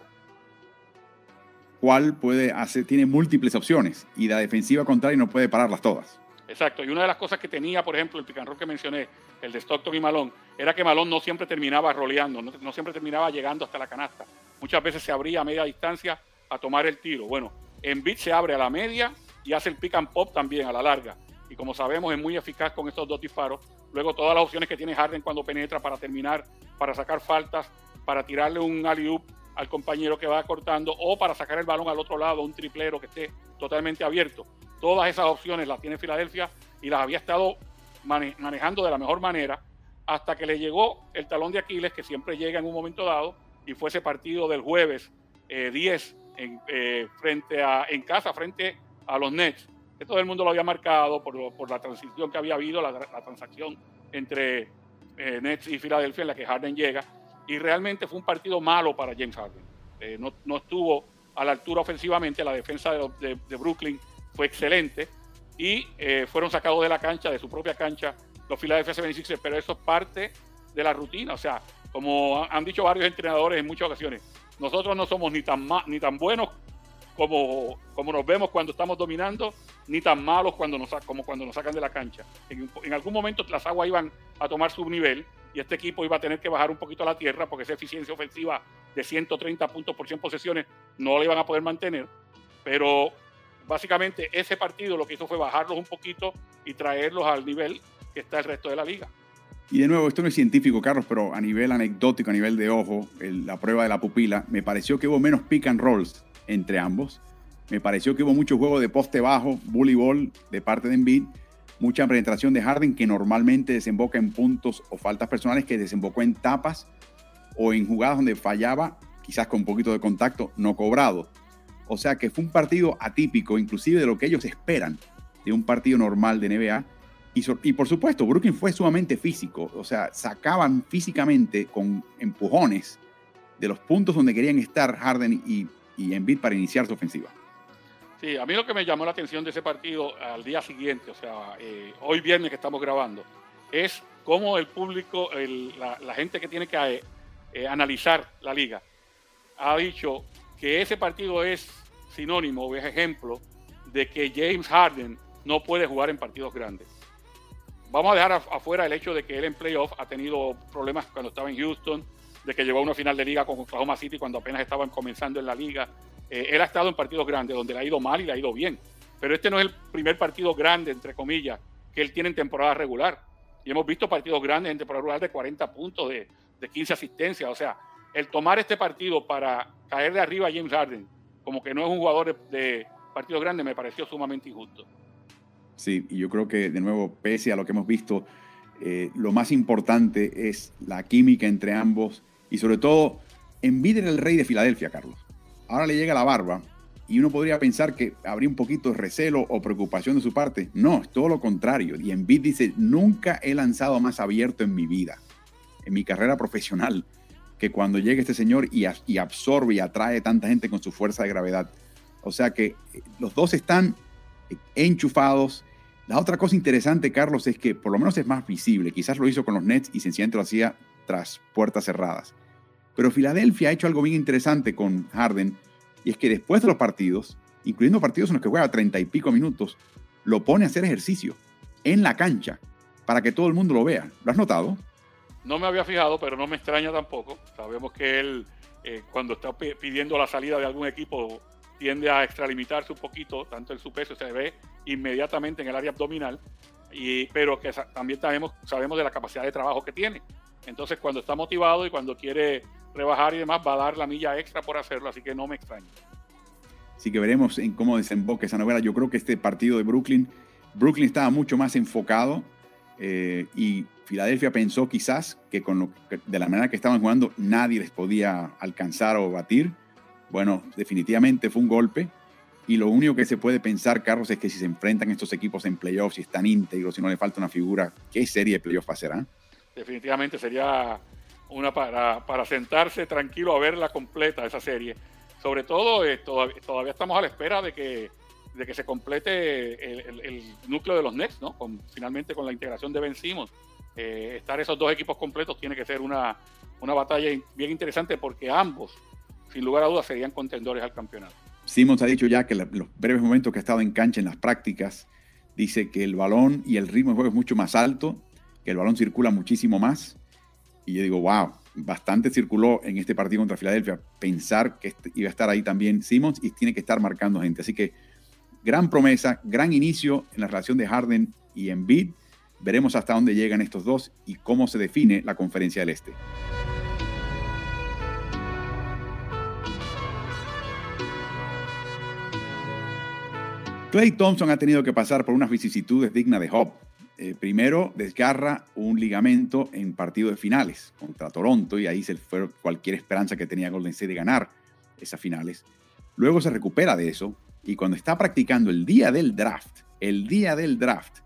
¿Cuál puede hacer? Tiene múltiples opciones y la defensiva contraria no puede pararlas todas. Exacto, y una de las cosas que tenía, por ejemplo, el pick and roll que mencioné, el de Stockton y Malone, era que Malone no siempre terminaba roleando, no, no siempre terminaba llegando hasta la canasta. Muchas veces se abría a media distancia a tomar el tiro. Bueno, en bit se abre a la media y hace el pick and pop también a la larga. Y como sabemos, es muy eficaz con estos dos disparos. Luego, todas las opciones que tiene Harden cuando penetra para terminar, para sacar faltas, para tirarle un alley al compañero que va cortando o para sacar el balón al otro lado, un triplero que esté totalmente abierto. Todas esas opciones las tiene Filadelfia y las había estado manejando de la mejor manera hasta que le llegó el talón de Aquiles, que siempre llega en un momento dado, y fue ese partido del jueves 10 eh, en, eh, frente a, en casa frente a los Nets. Que todo el mundo lo había marcado por, por la transición que había habido, la, transacción entre eh, Nets y Filadelfia en la que Harden llega. Y realmente fue un partido malo para James Harden. Eh, no, no, estuvo a la altura ofensivamente, la defensa de, de, Brooklyn fue excelente y fueron sacados de la cancha, de su propia cancha, los Philadelphia 76 pero eso es parte de la rutina. O sea, como han dicho varios entrenadores en muchas ocasiones, nosotros no somos ni tan, ni tan buenos como, como nos vemos cuando estamos dominando, ni tan malos cuando nos, como cuando nos sacan de la cancha. En, en, algún momento las aguas iban a tomar su nivel y este equipo iba a tener que bajar un poquito a la tierra porque esa eficiencia ofensiva de 130 puntos por 100 posesiones no la iban a poder mantener. Pero básicamente ese partido lo que hizo fue bajarlos un poquito y traerlos al nivel que está el resto de la liga. Y de nuevo, esto no es científico, Carlos, pero a nivel anecdótico, a nivel de ojo, la prueba de la pupila, me pareció que hubo menos pick and rolls entre ambos. Me pareció que hubo mucho juego de poste bajo, ball de parte de Embiid, mucha penetración de Harden que normalmente desemboca en puntos o faltas personales que desembocó en tapas o en jugadas donde fallaba, quizás con un poquito de contacto, no cobrado. O sea que fue un partido atípico, inclusive de lo que ellos esperan de un partido normal de NBA y, por supuesto, Brooklyn fue sumamente físico, o sea, sacaban físicamente con empujones de los puntos donde querían estar Harden y, y Embiid para iniciar su ofensiva. Sí, a mí lo que me llamó la atención de ese partido al día siguiente, o sea, eh, hoy viernes que estamos grabando, es cómo el público, la, gente que tiene que eh, analizar la liga, ha dicho que ese partido es sinónimo o es ejemplo de que James Harden no puede jugar en partidos grandes vamos a dejar afuera el hecho de que él en playoff ha tenido problemas cuando estaba en Houston, de que llegó a una final de liga con Oklahoma City cuando apenas estaban comenzando en la liga. Eh, él ha estado en partidos grandes donde le ha ido mal y le ha ido bien. Pero este no es el primer partido grande, entre comillas, que él tiene en temporada regular. Y hemos visto partidos grandes en temporada regular de 40 puntos, de, de 15 asistencias. O sea, el tomar este partido para caer de arriba a James Harden, como que no es un jugador de, de partidos grandes, me pareció sumamente injusto. Sí, y yo creo que de nuevo, pese a lo que hemos visto, eh, lo más importante es la química entre ambos y sobre todo, Embiid era el rey de Filadelfia, Carlos. Ahora le llega la barba y uno podría pensar que habría un poquito de recelo o preocupación de su parte. No, es todo lo contrario. Y Embiid dice, nunca he lanzado más abierto en mi vida, en mi carrera profesional, que cuando llega este señor y, y absorbe y atrae tanta gente con su fuerza de gravedad. O sea que eh, los dos están enchufados La otra cosa interesante, Carlos, es que por lo menos es más visible. Quizás lo hizo con los Nets y sencillamente lo hacía tras puertas cerradas. Pero Filadelfia ha hecho algo bien interesante con Harden y es que después de los partidos, incluyendo partidos en los que juega treinta y pico minutos, lo pone a hacer ejercicio en la cancha para que todo el mundo lo vea. ¿Lo has notado? No me había fijado, pero no me extraña tampoco. Sabemos que él, eh, cuando está pidiendo la salida de algún equipo, tiende a extralimitarse un poquito, tanto en su peso se ve inmediatamente en el área abdominal, y, pero que también sabemos, sabemos de la capacidad de trabajo que tiene. Entonces, cuando está motivado y cuando quiere rebajar y demás, va a dar la milla extra por hacerlo, así que no me extraña. Así que veremos en cómo desemboca esa novela. Yo creo que este partido de Brooklyn, Brooklyn estaba mucho más enfocado eh, y Filadelfia pensó quizás que con lo, de la manera que estaban jugando nadie les podía alcanzar o batir. Bueno, definitivamente fue un golpe. Y lo único que se puede pensar, Carlos, es que si se enfrentan estos equipos en playoffs y están íntegros, si no le falta una figura, ¿qué serie de playoffs ser? Ah? Definitivamente sería una para, sentarse tranquilo a verla completa esa serie. Sobre todo, eh, todavía, estamos a la espera de que, se complete el, núcleo de los Nets, ¿no? Finalmente con la integración de Ben Simmons. Eh, estar esos dos equipos completos tiene que ser una, una batalla bien interesante porque ambos, sin lugar a dudas, serían contendores al campeonato. Simmons ha dicho ya que los breves momentos que ha estado en cancha en las prácticas, dice que el balón y el ritmo de juego es mucho más alto, que el balón circula muchísimo más. Y yo digo, wow, bastante circuló en este partido contra Filadelfia. Pensar que iba a estar ahí también Simmons y tiene que estar marcando gente. Así que gran promesa, gran inicio en la relación de Harden y Embiid. Veremos hasta dónde llegan estos dos y cómo se define la conferencia del Este. Clay Thompson ha tenido que pasar por unas vicisitudes dignas de Hop. Eh, primero desgarra un ligamento en partido de finales contra Toronto y ahí se fue cualquier esperanza que tenía Golden State de ganar esas finales. Luego se recupera de eso y cuando está practicando el día del draft, el día del draft,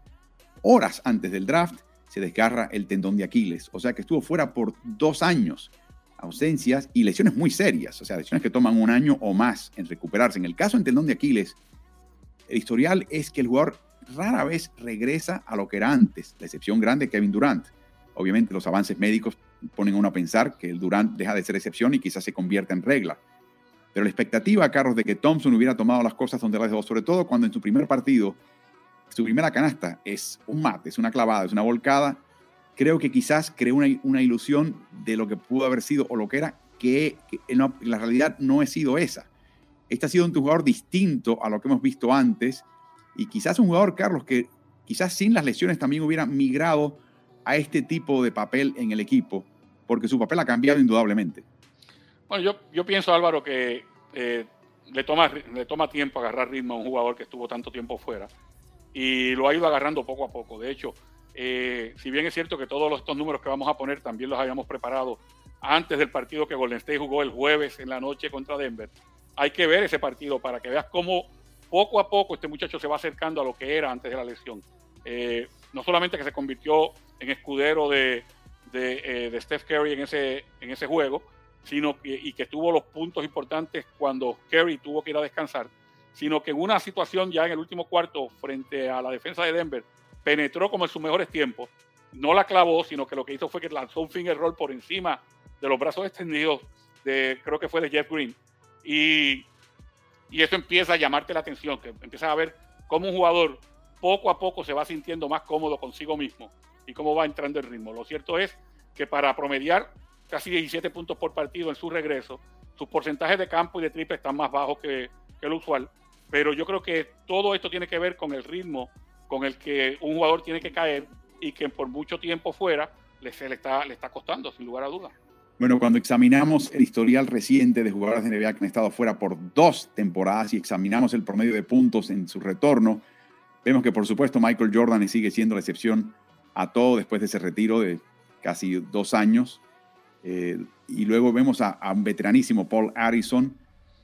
horas antes del draft, se desgarra el tendón de Aquiles. O sea que estuvo fuera por dos años, ausencias y lesiones muy serias, o sea, lesiones que toman un año o más en recuperarse. En el caso del tendón de Aquiles, el historial es que el jugador rara vez regresa a lo que era antes, la excepción grande Kevin Durant. Obviamente los avances médicos ponen a uno a pensar que el Durant deja de ser excepción y quizás se convierta en regla. Pero la expectativa, Carlos, de que Thompson hubiera tomado las cosas donde las dejó, sobre todo cuando en su primer partido, su primera canasta es un mate, es una clavada, es una volcada, creo que quizás creó una, ilusión de lo que pudo haber sido o lo que era, que, la realidad no ha sido esa. Este ha sido un jugador distinto a lo que hemos visto antes y quizás un jugador, Carlos, que quizás sin las lesiones también hubiera migrado a este tipo de papel en el equipo, porque su papel ha cambiado indudablemente. Bueno, yo, yo pienso, Álvaro, que eh, le, toma, le toma tiempo agarrar ritmo a un jugador que estuvo tanto tiempo fuera y lo ha ido agarrando poco a poco. De hecho, eh, si bien es cierto que todos estos números que vamos a poner también los habíamos preparado antes del partido que Golden State jugó el jueves en la noche contra Denver, hay que ver ese partido para que veas cómo poco a poco este muchacho se va acercando a lo que era antes de la lesión. Eh, no solamente que se convirtió en escudero de, de, eh, Steph Curry en ese, en ese juego, sino que, y que tuvo los puntos importantes cuando Curry tuvo que ir a descansar, sino que en una situación ya en el último cuarto frente a la defensa de Denver, penetró como en sus mejores tiempos, no la clavó, sino que lo que hizo fue que lanzó un finger roll por encima de los brazos extendidos de, creo que fue de Jeff Green. Y eso empieza a llamarte la atención, que empiezas a ver cómo un jugador poco a poco se va sintiendo más cómodo consigo mismo y cómo va entrando el ritmo. Lo cierto es que para promediar casi 17 puntos por partido en su regreso, sus porcentajes de campo y de triple están más bajos que, que lo usual, pero yo creo que todo esto tiene que ver con el ritmo con el que un jugador tiene que caer y que por mucho tiempo fuera le, está, le está costando, sin lugar a dudas. Bueno, cuando examinamos el historial reciente de jugadores de NBA que han estado fuera por dos temporadas y examinamos el promedio de puntos en su retorno, vemos que por supuesto Michael Jordan sigue siendo la excepción a todo después de ese retiro de casi dos años. Eh, y luego vemos a, un veteranísimo Paul Harrison,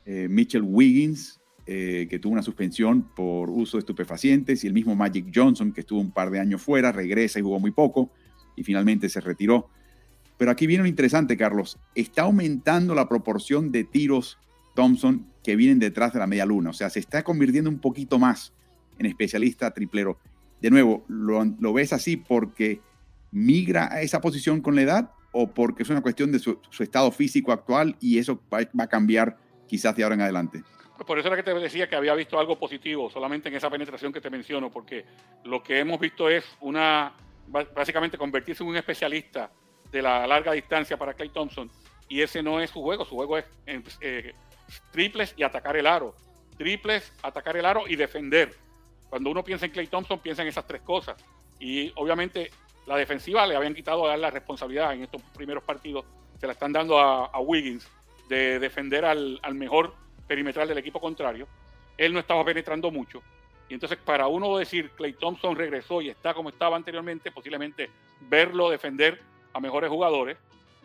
eh, Mitchell Wiggins, eh, que tuvo una suspensión por uso de estupefacientes, y el mismo Magic Johnson, que estuvo un par de años fuera, regresa y jugó muy poco, y finalmente se retiró. Pero aquí viene lo interesante, Carlos. Está aumentando la proporción de tiros Thompson que vienen detrás de la media luna. O sea, se está convirtiendo un poquito más en especialista triplero. de nuevo, ¿lo, ves así porque migra a esa posición con la edad o porque es una cuestión de su, estado físico actual y eso va, a cambiar quizás de ahora en adelante? Por eso era que te decía que había visto algo positivo solamente en esa penetración que te menciono, porque lo que hemos visto es una, básicamente convertirse en un especialista de la larga distancia para Clay Thompson y ese no es su juego, su juego es eh, triples y atacar el aro, triples, atacar el aro y defender cuando uno piensa en Clay Thompson, piensa en esas tres cosas. Y obviamente la defensiva le habían quitado a dar la responsabilidad en estos primeros partidos. Se la están dando a, Wiggins de defender al, mejor perimetral del equipo contrario. Él no estaba penetrando mucho. Y entonces para uno decir Clay Thompson regresó y está como estaba anteriormente, posiblemente verlo defender a mejores jugadores,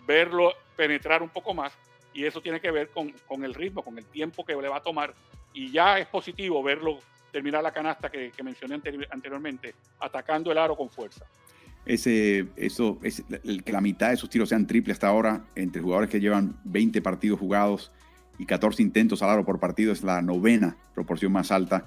verlo penetrar un poco más. Y eso tiene que ver con, con el ritmo, con el tiempo que le va a tomar. Y ya es positivo verlo terminar la canasta que, mencioné anteriormente, atacando el aro con fuerza. Ese, eso, es que la mitad de sus tiros sean triples hasta ahora, entre jugadores que llevan 20 partidos jugados y 14 intentos al aro por partido, es la novena proporción más alta.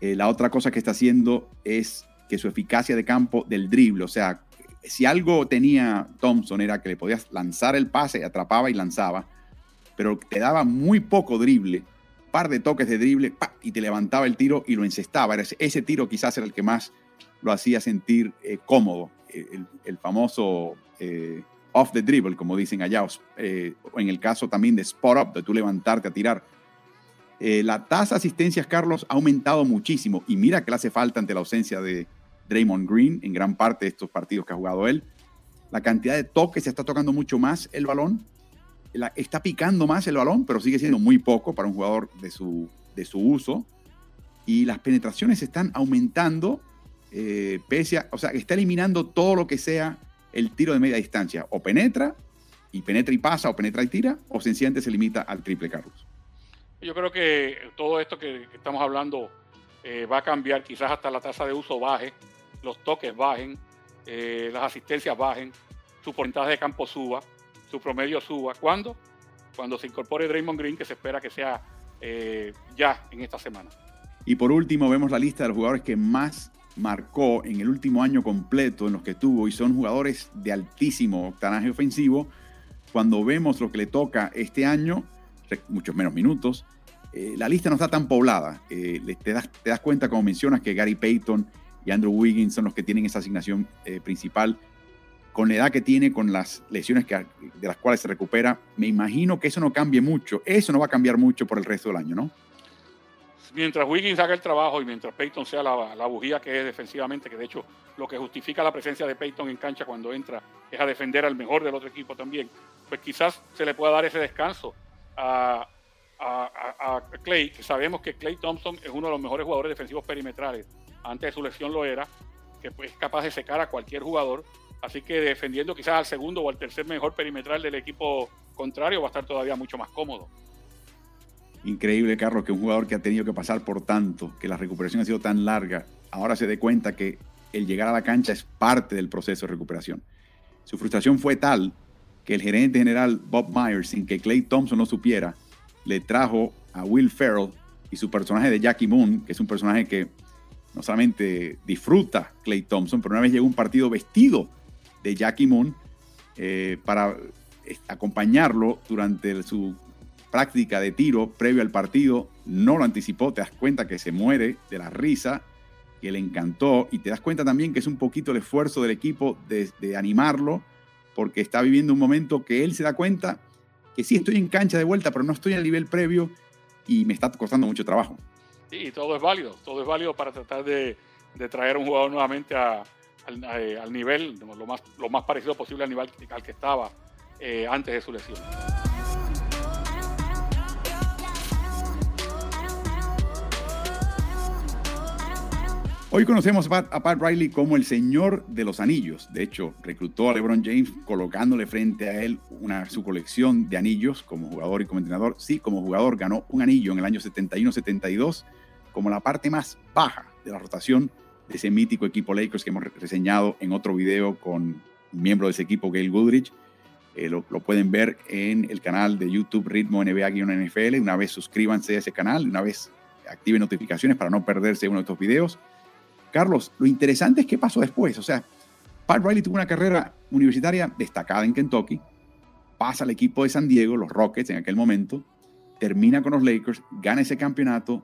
Eh, la otra cosa que está haciendo es que su eficacia de campo del drible, o sea, si algo tenía Thompson era que le podías lanzar el pase, atrapaba y lanzaba, pero te daba muy poco drible par de toques de drible y te levantaba el tiro y lo encestaba. Ese, tiro quizás era el que más lo hacía sentir eh, cómodo, eh, el, famoso eh, off the dribble, como dicen allá, o en el caso también de spot up, de tú levantarte a tirar. la tasa de asistencias, Carlos, ha aumentado muchísimo y mira que le hace falta ante la ausencia de Draymond Green en gran parte de estos partidos que ha jugado él. La cantidad de toques se está tocando mucho más el balón está picando más el balón, pero sigue siendo muy poco para un jugador de su, de su uso. Y las penetraciones están aumentando, eh, pese a, o sea, está eliminando todo lo que sea el tiro de media distancia. O penetra, y penetra y pasa, o penetra y tira, o sencillamente se limita al triple, Carlos. Yo creo que todo esto que, estamos hablando eh, va a cambiar, quizás hasta la tasa de uso baje, los toques bajen, eh, las asistencias bajen, su porcentaje de campo suba su promedio suba. ¿Cuándo? Cuando se incorpore Draymond Green, que se espera que sea eh, ya en esta semana. Y por último, vemos la lista de los jugadores que más marcó en el último año completo en los que tuvo y son jugadores de altísimo octanaje ofensivo. Cuando vemos lo que le toca este año, muchos menos minutos, eh, la lista no está tan poblada. Te, das, te, das, cuenta, como mencionas, que Gary Payton y Andrew Wiggins son los que tienen esa asignación principal con la edad que tiene, con las lesiones que, de las cuales se recupera, me imagino que eso no cambie mucho. Eso no va a cambiar mucho por el resto del año, ¿no? Mientras Wiggins haga el trabajo y mientras Peyton sea la, bujía que es defensivamente, que de hecho lo que justifica la presencia de Peyton en cancha cuando entra es a defender al mejor del otro equipo también, pues quizás se le pueda dar ese descanso a, Clay, sabemos que Clay Thompson es uno de los mejores jugadores defensivos perimetrales. Antes de su lesión lo era, que es capaz de secar a cualquier jugador Así que defendiendo quizás al segundo o al tercer mejor perimetral del equipo contrario va a estar todavía mucho más cómodo. Increíble, Carlos, que un jugador que ha tenido que pasar por tanto, que la recuperación ha sido tan larga, ahora se dé cuenta que el llegar a la cancha es parte del proceso de recuperación. Su frustración fue tal que el gerente general Bob Myers, sin que Clay Thompson lo supiera, le trajo a Will Ferrell y su personaje de Jackie Moon, que es un personaje que no solamente disfruta Clay Thompson, pero una vez llegó un partido vestido de Jackie Moon eh, para eh, acompañarlo durante su práctica de tiro previo al partido. No lo anticipó, te das cuenta que se muere de la risa, que le encantó y te das cuenta también que es un poquito el esfuerzo del equipo de, de animarlo porque está viviendo un momento que él se da cuenta que sí estoy en cancha de vuelta, pero no estoy al nivel previo y me está costando mucho trabajo. Sí, todo es válido, todo es válido para tratar de, traer a un jugador nuevamente eh, al, nivel, lo más, lo más parecido posible al nivel al que estaba eh, antes de su lesión. Hoy conocemos a Pat, Riley como el señor de los anillos. De hecho, reclutó a LeBron James colocándole frente a él una, su colección de anillos como jugador y como entrenador. Sí, como jugador ganó un anillo en el año 71-72 como la parte más baja de la rotación de ese mítico equipo Lakers que hemos reseñado en otro video con un miembro de ese equipo, Gail Goodrich. Eh, lo, pueden ver en el canal de YouTube Ritmo NBA-NFL. Una vez suscríbanse a ese canal, una vez activen notificaciones para no perderse uno de estos videos. Carlos, lo interesante es qué pasó después. O sea, Pat Riley tuvo una carrera universitaria destacada en Kentucky, pasa al equipo de San Diego, los Rockets en aquel momento, termina con los Lakers, gana ese campeonato,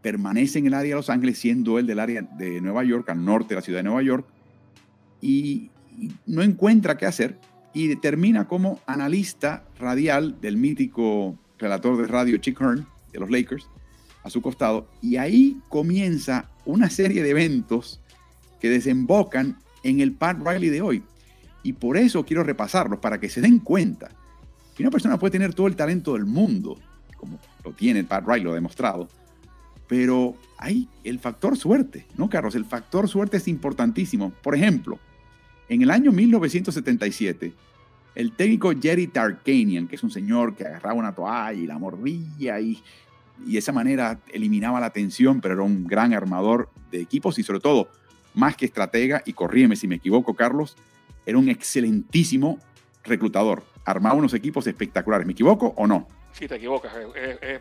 permanece en el área de Los Ángeles, siendo él del área de Nueva York, al norte de la ciudad de Nueva York, y, no encuentra qué hacer y termina como analista radial del mítico relator de radio Chick Hearn de los Lakers a su costado. Y ahí comienza una serie de eventos que desembocan en el Pat Riley de hoy. Y por eso quiero repasarlos, para que se den cuenta que una persona puede tener todo el talento del mundo, como lo tiene Pat Riley, lo ha demostrado, pero hay el factor suerte, ¿no, Carlos? El factor suerte es importantísimo. Por ejemplo, en el año 1977, el técnico Jerry Tarkanian, que es un señor que agarraba una toalla y la mordía y, y esa manera eliminaba la tensión, pero era un gran armador de equipos y sobre todo, más que estratega, y corríeme si me equivoco, Carlos, era un excelentísimo reclutador. Armaba unos equipos espectaculares. ¿Me equivoco o no? Sí, te equivocas.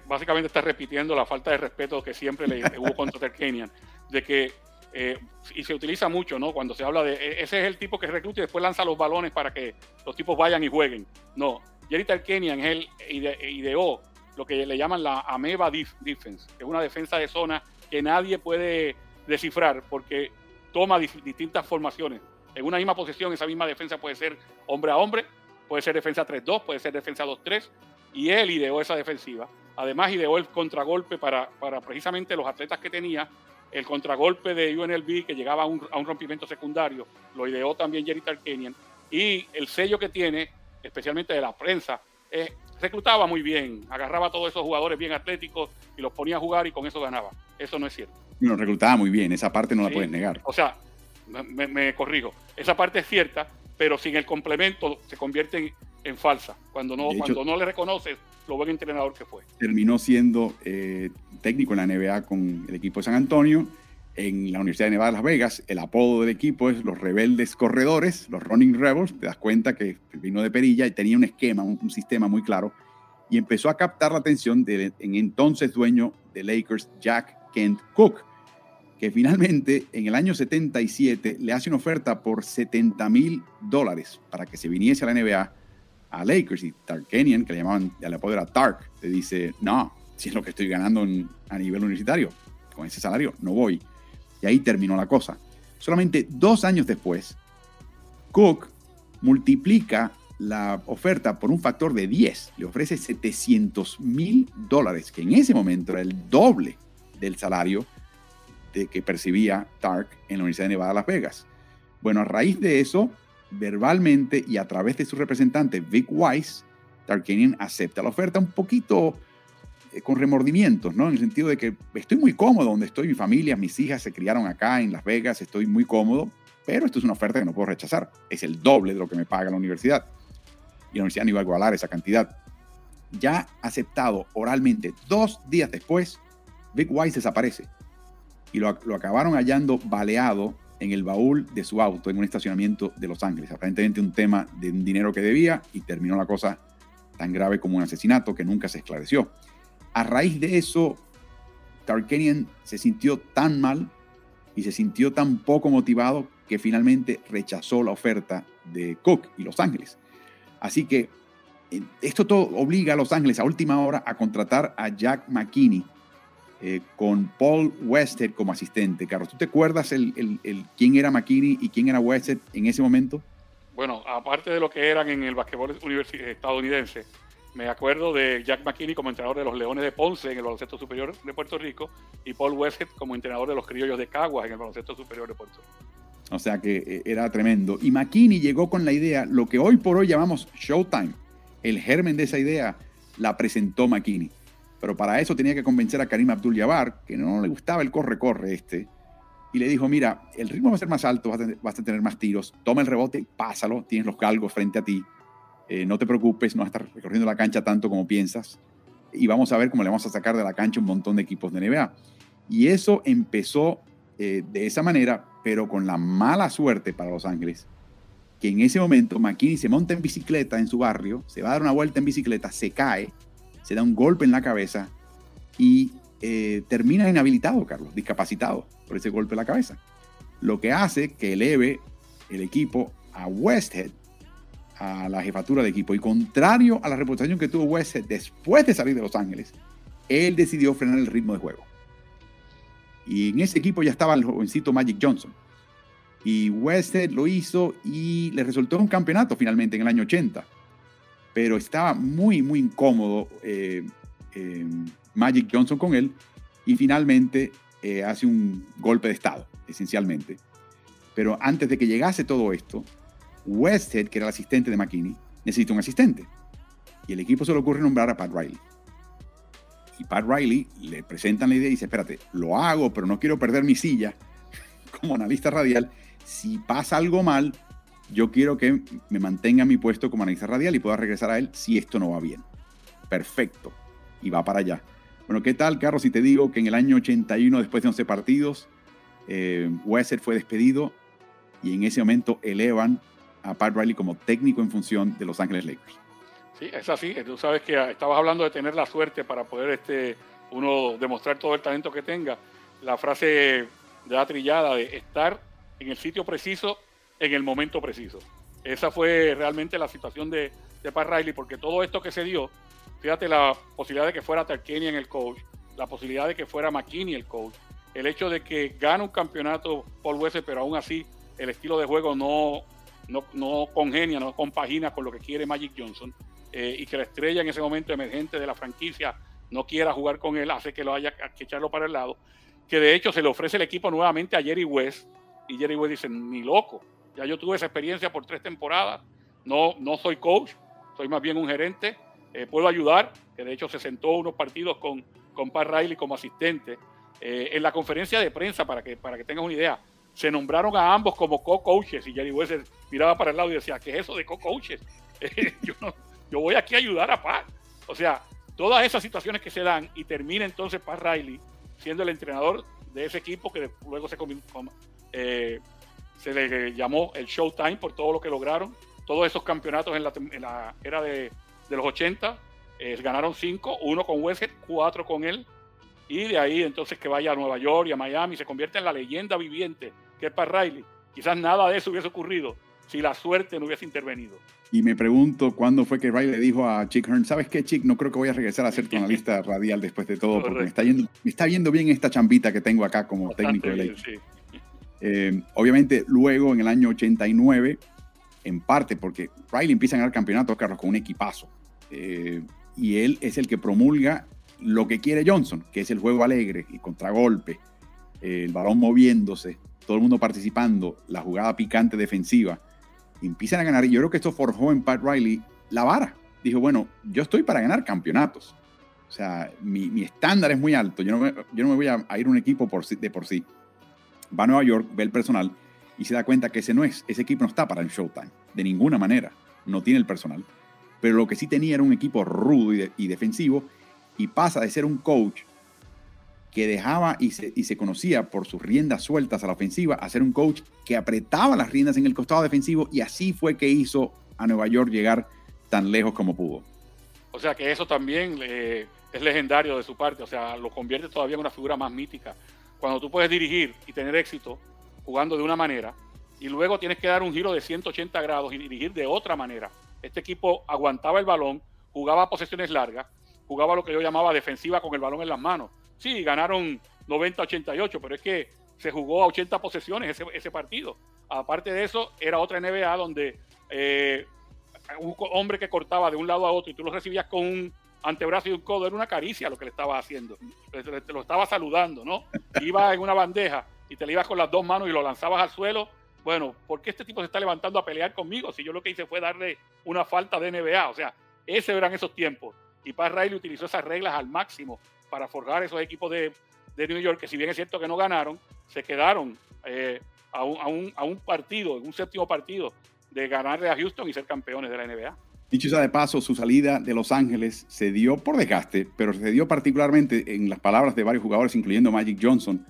básicamente estás repitiendo la falta de respeto que siempre le hubo contra Tarkanian, de que eh, y se utiliza mucho, ¿no? Cuando se habla de e, ese es el tipo que recluta y después lanza los balones para que los tipos vayan y jueguen. No, Jerry Tarkanian es el ideó lo que le llaman la ameba defense, que es una defensa de zona que nadie puede descifrar porque toma distintas formaciones. En una misma posición, esa misma defensa puede ser hombre a hombre, puede ser defensa 3-2, puede ser defensa 2-3, y él ideó esa defensiva. Además, ideó el contragolpe para, para precisamente los atletas que tenía el contragolpe de UNLV que llegaba a un, rompimiento secundario, lo ideó también Jerry Tarkanian, y el sello que tiene, especialmente de la prensa, es, reclutaba muy bien, agarraba a todos esos jugadores bien atléticos y los ponía a jugar y con eso ganaba. Eso no es cierto. No, reclutaba muy bien, esa parte no la puedes negar. O sea, me, corrijo, esa parte es cierta, pero sin el complemento se convierte en, falsa. Cuando no, cuando no le reconoces lo buen entrenador que fue. Terminó siendo eh, técnico en la NBA con el equipo de San Antonio. En la Universidad de Nevada de Las Vegas, el apodo del equipo es los rebeldes corredores, los running rebels. Te das cuenta que vino de perilla y tenía un esquema, un, sistema muy claro. Y empezó a captar la atención del en entonces dueño de Lakers, Jack Kent Cook, que finalmente en el año 77 le hace una oferta por 70 mil dólares para que se viniese a la NBA a Lakers y Tarkanian, que le llamaban, ya le apodo era Tark, le dice, no, si es lo que estoy ganando a nivel universitario, con ese salario no voy. Y ahí terminó la cosa. Solamente dos años después, Cook multiplica la oferta por un factor de 10, le ofrece 700 mil dólares, que en ese momento era el doble del salario de que percibía Tark en la Universidad de Nevada Las Vegas. Bueno, a raíz de eso, verbalmente y a través de su representante Vic Weiss, Tarkanian acepta la oferta un poquito con remordimientos, ¿no? En el sentido de que estoy muy cómodo donde estoy, mi familia, mis hijas se criaron acá en Las Vegas, estoy muy cómodo, pero esto es una oferta que no puedo rechazar. Es el doble de lo que me paga la universidad. Y la universidad no iba a igualar esa cantidad. Ya aceptado oralmente dos días después, Vic Weiss desaparece. Y lo, lo acabaron hallando baleado en el baúl de su auto en un estacionamiento de Los Ángeles. Aparentemente un tema de un dinero que debía y terminó la cosa tan grave como un asesinato que nunca se esclareció. A raíz de eso, Tarkanian se sintió tan mal y se sintió tan poco motivado que finalmente rechazó la oferta de Cook y Los Ángeles. Así que eh, esto todo obliga a Los Ángeles a última hora a contratar a Jack McKinney, eh, con Paul Westhead como asistente. Carlos, ¿tú te acuerdas el, el, quién era McKinney y quién era Westhead en ese momento? Bueno, aparte de lo que eran en el basquetbol estadounidense, me acuerdo de Jack McKinney como entrenador de los Leones de Ponce en el baloncesto superior de Puerto Rico y Paul Westhead como entrenador de los Criollos de Caguas en el baloncesto superior de Puerto Rico. O sea que eh, era tremendo. Y McKinney llegó con la idea, lo que hoy por hoy llamamos Showtime. El germen de esa idea la presentó McKinney. Pero para eso tenía que convencer a Karim Abdul-Jabbar, que no le gustaba el corre-corre este, y le dijo, mira, el ritmo va a ser más alto, vas a tener, más tiros, toma el rebote, pásalo, tienes los galgos frente a ti, eh, no te preocupes, no vas a estar recorriendo la cancha tanto como piensas, y vamos a ver cómo le vamos a sacar de la cancha un montón de equipos de NBA. Y eso empezó eh, de esa manera, pero con la mala suerte para Los Ángeles, que en ese momento McKinney se monta en bicicleta en su barrio, se va a dar una vuelta en bicicleta, se cae, se da un golpe en la cabeza y eh, termina inhabilitado, Carlos, discapacitado por ese golpe en la cabeza. Lo que hace que eleve el equipo a Westhead a la jefatura de equipo. Y contrario a la reputación que tuvo Westhead después de salir de Los Ángeles, él decidió frenar el ritmo de juego. Y en ese equipo ya estaba el jovencito Magic Johnson. Y Westhead lo hizo y le resultó un campeonato finalmente en el año 80. Pero estaba muy, muy incómodo eh, eh, Magic Johnson con él. Y finalmente eh, hace un golpe de estado, esencialmente. Pero antes de que llegase todo esto, Westhead, que era el asistente de McKinney, necesita un asistente. Y el equipo se le ocurre nombrar a Pat Riley. Y Pat Riley le presentan la idea y dice, espérate, lo hago, pero no quiero perder mi silla como analista radial. Si pasa algo mal, yo quiero que me mantenga mi puesto como analista radial y pueda regresar a él si esto no va bien. Perfecto. Y va para allá. Bueno, ¿qué tal, Carlos? Si te digo que en el año 81, después de 11 partidos, eh, fue despedido y en ese momento elevan a Pat Riley como técnico en función de Los Ángeles Lakers. Sí, es así. Tú sabes que estabas hablando de tener la suerte para poder este, uno demostrar todo el talento que tenga. La frase la trillada de estar en el sitio preciso, en el momento preciso. Esa fue realmente la situación de, de Pat Riley, porque todo esto que se dio, fíjate la posibilidad de que fuera en el coach, la posibilidad de que fuera McKinney el coach, el hecho de que gana un campeonato Paul Wesser, pero aún así el estilo de juego no, no, congenia, no compagina con lo que quiere Magic Johnson eh, y que la estrella en ese momento emergente de la franquicia no quiera jugar con él, hace que lo haya que echarlo para el lado. Que de hecho se le ofrece el equipo nuevamente a Jerry West y Jerry West dice, ni loco, ya yo tuve esa experiencia por tres temporadas, no, no soy coach, soy más bien un gerente, eh, puedo ayudar, que de hecho se sentó unos partidos con, con Pat Riley como asistente. Eh, en la conferencia de prensa, para que, para que tengas una idea, se nombraron a ambos como co-coaches y Jerry West miraba para el lado y decía, ¿qué es eso de co-coaches? yo, yo voy aquí a ayudar a Pat. O sea, todas esas situaciones que se dan y termina entonces Pat Riley siendo el entrenador de ese equipo que luego se, eh, se le llamó el Showtime por todo lo que lograron. Todos esos campeonatos en la, era de, los 80, eh, ganaron cinco, uno con Westhead, cuatro con él, y de ahí entonces que vaya a Nueva York y a Miami, se convierte en la leyenda viviente que es Pat Riley. Quizás nada de eso hubiese ocurrido si la suerte no hubiese intervenido. Y me pregunto cuándo fue que Riley le dijo a Chick Hearn, ¿sabes qué, Chick? No creo que voy a regresar a ser tu analista radial después de todo, porque me está, yendo, me está viendo bien esta chambita que tengo acá como técnico de ley. Eh, obviamente, luego en el año 89, en parte porque Riley empieza a ganar campeonatos, Carlos, con un equipazo. Eh, y él es el que promulga lo que quiere Johnson, que es el juego alegre y contragolpe, el balón moviéndose, todo el mundo participando, la jugada picante defensiva empiezan a ganar. Y yo creo que esto forjó en Pat Riley la vara. Dijo, bueno, yo estoy para ganar campeonatos. O sea, mi, estándar es muy alto. Yo no, me, yo no me voy a, ir a un equipo por, de por sí. Va a Nueva York, ve el personal y se da cuenta que ese no es, ese equipo no está para el Showtime, de ninguna manera. No tiene el personal. Pero lo que sí tenía era un equipo rudo y defensivo y pasa de ser un coach que dejaba y se, y se, conocía por sus riendas sueltas a la ofensiva, a ser un coach que apretaba las riendas en el costado defensivo y así fue que hizo a Nueva York llegar tan lejos como pudo. O sea que eso también eh, es legendario de su parte, o sea, lo convierte todavía en una figura más mítica. Cuando tú puedes dirigir y tener éxito jugando de una manera y luego tienes que dar un giro de 180 grados y dirigir de otra manera. Este equipo aguantaba el balón, jugaba posesiones largas, jugaba lo que yo llamaba defensiva con el balón en las manos Sí, ganaron 90-88, pero es que se jugó a 80 posesiones ese, partido. Aparte de eso, era otra NBA donde eh, un hombre que cortaba de un lado a otro y tú lo recibías con un antebrazo y un codo, era una caricia lo que le estaba haciendo. Te, lo estaba saludando, ¿no? Iba en una bandeja y te le ibas con las dos manos y lo lanzabas al suelo. Bueno, ¿por qué este tipo se está levantando a pelear conmigo? Si yo lo que hice fue darle una falta de NBA. O sea, esos eran esos tiempos. Y Pat Riley utilizó esas reglas al máximo para forjar esos equipos de, de New York, que si bien es cierto que no ganaron, se quedaron eh, a, un, a, un, a, un, partido, un séptimo partido, de ganarle a Houston y ser campeones de la NBA. Dicho sea de paso, su salida de Los Ángeles se dio por desgaste, pero se dio particularmente en las palabras de varios jugadores, incluyendo Magic Johnson,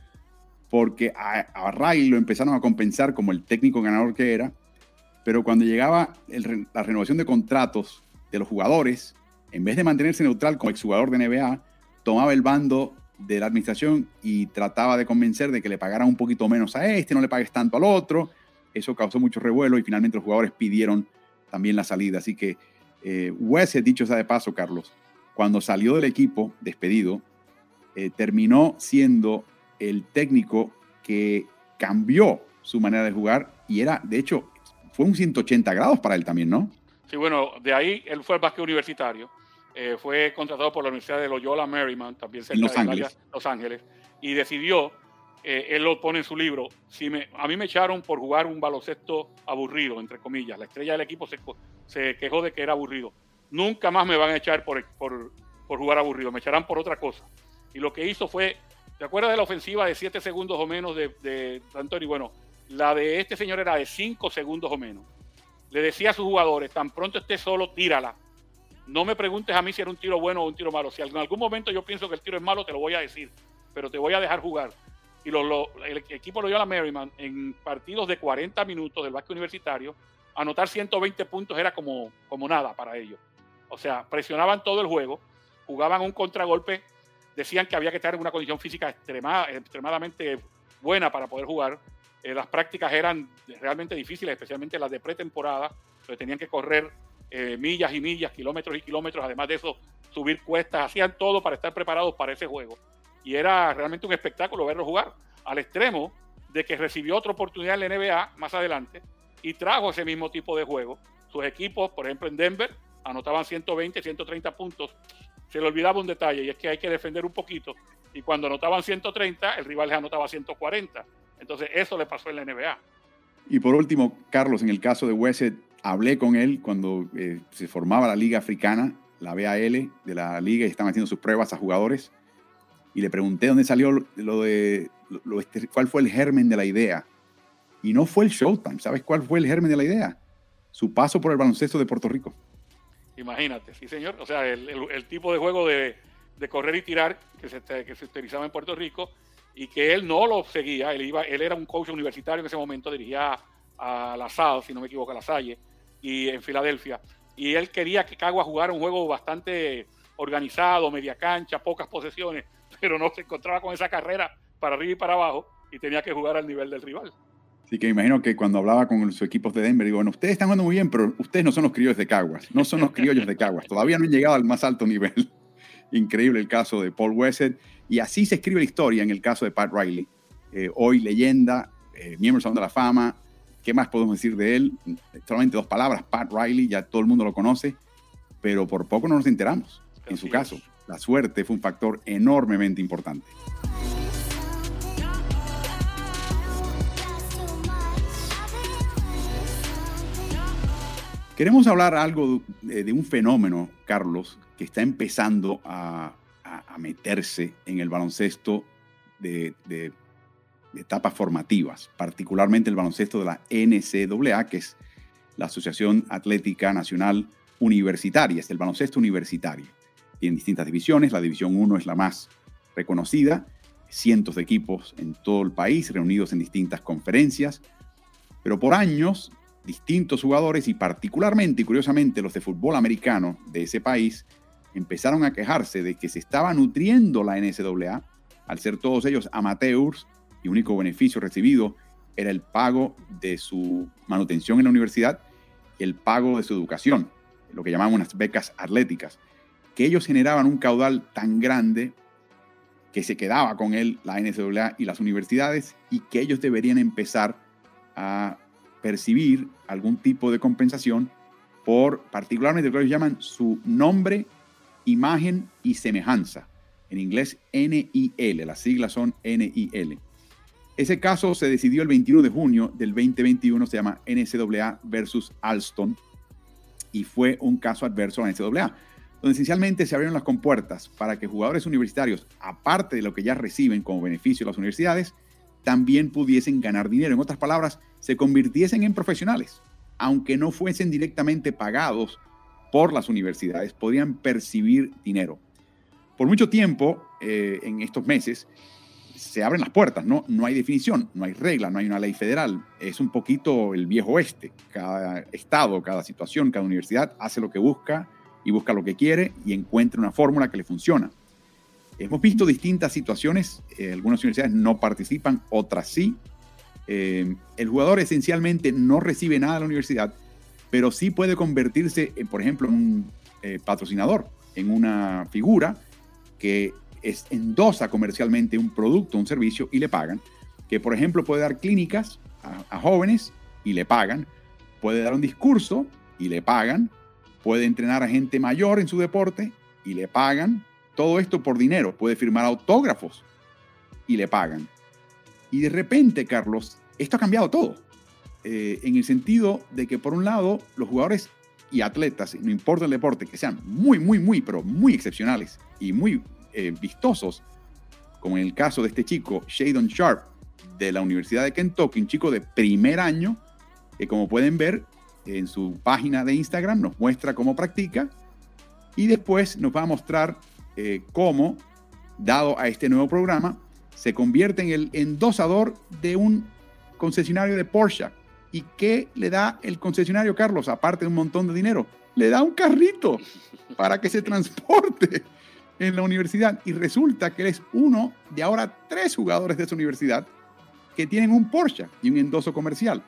porque a, a Ray lo empezaron a compensar como el técnico ganador que era, pero cuando llegaba la renovación de contratos de los jugadores, en vez de mantenerse neutral como exjugador de NBA, tomaba el bando de la administración y trataba de convencer de que le pagaran un poquito menos a este, no le pagues tanto al otro. Eso causó mucho revuelo y finalmente los jugadores pidieron también la salida. Así que eh, dicho sea de paso, Carlos, cuando salió del equipo despedido, eh, terminó siendo el técnico que cambió su manera de jugar y era, de hecho, fue un 180 grados para él también, ¿no? Sí, bueno, de ahí él fue al básquet universitario, eh, fue contratado por la Universidad de Loyola Marymount, también cerca Los Ángeles. Los Ángeles, y decidió, eh, él lo pone en su libro, si me, a mí me echaron por jugar un baloncesto aburrido, entre comillas, la estrella del equipo se, se quejó de que era aburrido. Nunca más me van a echar por, por, por jugar aburrido, me echarán por otra cosa. Y lo que hizo fue, ¿te acuerdas de la ofensiva de 7 segundos o menos de, de Antonio? Bueno, la de este señor era de 5 segundos o menos. Le decía a sus jugadores, tan pronto esté solo, tírala. No me preguntes a mí si era un tiro bueno o un tiro malo. Si en algún momento yo pienso que el tiro es malo, te lo voy a decir, pero te voy a dejar jugar. Y el equipo lo dio a la Merriman en partidos de 40 minutos del básquet universitario. Anotar 120 puntos era como, como nada para ellos. O sea, presionaban todo el juego, jugaban un contragolpe, decían que había que estar en una condición física extremadamente buena para poder jugar eh, las prácticas eran realmente difíciles, especialmente las de pretemporada, donde tenían que correr eh, millas y millas, kilómetros y kilómetros, además de eso, subir cuestas, hacían todo para estar preparados para ese juego. Y era realmente un espectáculo verlo jugar, al extremo de que recibió otra oportunidad en la NBA más adelante y trajo ese mismo tipo de juego. Sus equipos, por ejemplo en Denver, anotaban 120, 130 puntos. Se le olvidaba un detalle y es que hay que defender un poquito. Y cuando anotaban 130, el rival les anotaba 140. Entonces, eso le pasó en la NBA. Y por último, Carlos, en el caso de Wesset, hablé con él cuando eh, se formaba la Liga Africana, la BAL de la liga, y estaban haciendo sus pruebas a jugadores. Y le pregunté dónde salió lo de, lo, este, cuál fue el germen de la idea. Y no fue el Showtime. ¿Sabes cuál fue el germen de la idea? Su paso por el baloncesto de Puerto Rico. Imagínate, sí, señor. O sea, el, tipo de juego de, de, correr y tirar que se, que se utilizaba en Puerto Rico y que él no lo seguía, él, iba, él era un coach universitario en ese momento, dirigía a la SAD, si no me equivoco, a la Salle, y en Filadelfia, y él quería que Cagua jugara un juego bastante organizado, media cancha, pocas posesiones, pero no se encontraba con esa carrera para arriba y para abajo y tenía que jugar al nivel del rival. Así que imagino que cuando hablaba con sus equipos de Denver, digo, bueno, ustedes están jugando muy bien, pero ustedes no son los criollos de Caguas, no son los criollos de Caguas, todavía no han llegado al más alto nivel. Increíble el caso de Paul Wessett. Y así se escribe la historia en el caso de Pat Riley. Eh, hoy leyenda, eh, miembro del Salón de la Fama. ¿Qué más podemos decir de él? Solamente dos palabras, Pat Riley, ya todo el mundo lo conoce, pero por poco no nos enteramos. En su caso, la suerte fue un factor enormemente importante. Queremos hablar algo de, un fenómeno, Carlos, que está empezando a, meterse en el baloncesto de, etapas formativas, particularmente el baloncesto de la NCAA, que es la Asociación Atlética Nacional Universitaria, es el baloncesto universitario. Tiene distintas divisiones, la División 1 es la más reconocida, cientos de equipos en todo el país reunidos en distintas conferencias, pero por años distintos jugadores y particularmente y curiosamente los de fútbol americano de ese país empezaron a quejarse de que se estaba nutriendo la NCAA al ser todos ellos amateurs y único beneficio recibido era el pago de su manutención en la universidad el pago de su educación, lo que llamaban unas becas atléticas, que ellos generaban un caudal tan grande que se quedaba con él la NCAA y las universidades y que ellos deberían empezar a percibir algún tipo de compensación por particularmente lo que ellos llaman su nombre, imagen y semejanza. En inglés NIL, las siglas son NIL. Ese caso se decidió el 21 de junio del 2021, se llama NCAA versus Alston y fue un caso adverso a la NCAA, donde esencialmente se abrieron las compuertas para que jugadores universitarios, aparte de lo que ya reciben como beneficio las universidades, también pudiesen ganar dinero. En otras palabras, se convirtiesen en profesionales, aunque no fuesen directamente pagados por las universidades, podrían percibir dinero. Por mucho tiempo, eh, en estos meses, se abren las puertas, ¿no? No hay definición, no hay regla, no hay una ley federal. Es un poquito el viejo oeste. Cada estado, cada situación, cada universidad hace lo que busca y busca lo que quiere y encuentra una fórmula que le funciona. Hemos visto distintas situaciones, eh, algunas universidades no participan, otras sí. Eh, el jugador esencialmente no recibe nada de la universidad, pero sí puede convertirse, en, por ejemplo, en un eh, patrocinador, en una figura que es, endosa comercialmente un producto, un servicio y le pagan. Que, por ejemplo, puede dar clínicas a, jóvenes y le pagan. Puede dar un discurso y le pagan. Puede entrenar a gente mayor en su deporte y le pagan todo esto por dinero. Puede firmar autógrafos y le pagan. Y de repente, Carlos, esto ha cambiado todo. Eh, en el sentido de que, por un lado, los jugadores y atletas, no importa el deporte, que sean muy, muy, muy, pero muy excepcionales y muy eh, vistosos, como en el caso de este chico, Shadon Sharp, de la Universidad de Kentucky, un chico de primer año, que como pueden ver en su página de Instagram nos muestra cómo practica y después nos va a mostrar eh, cómo, dado a este nuevo programa, se convierte en el endosador de un concesionario de Porsche. ¿Y qué le da el concesionario, Carlos? Aparte de un montón de dinero, le da un carrito para que se transporte en la universidad. Y resulta que él es uno de ahora tres jugadores de esa universidad que tienen un Porsche y un endoso comercial.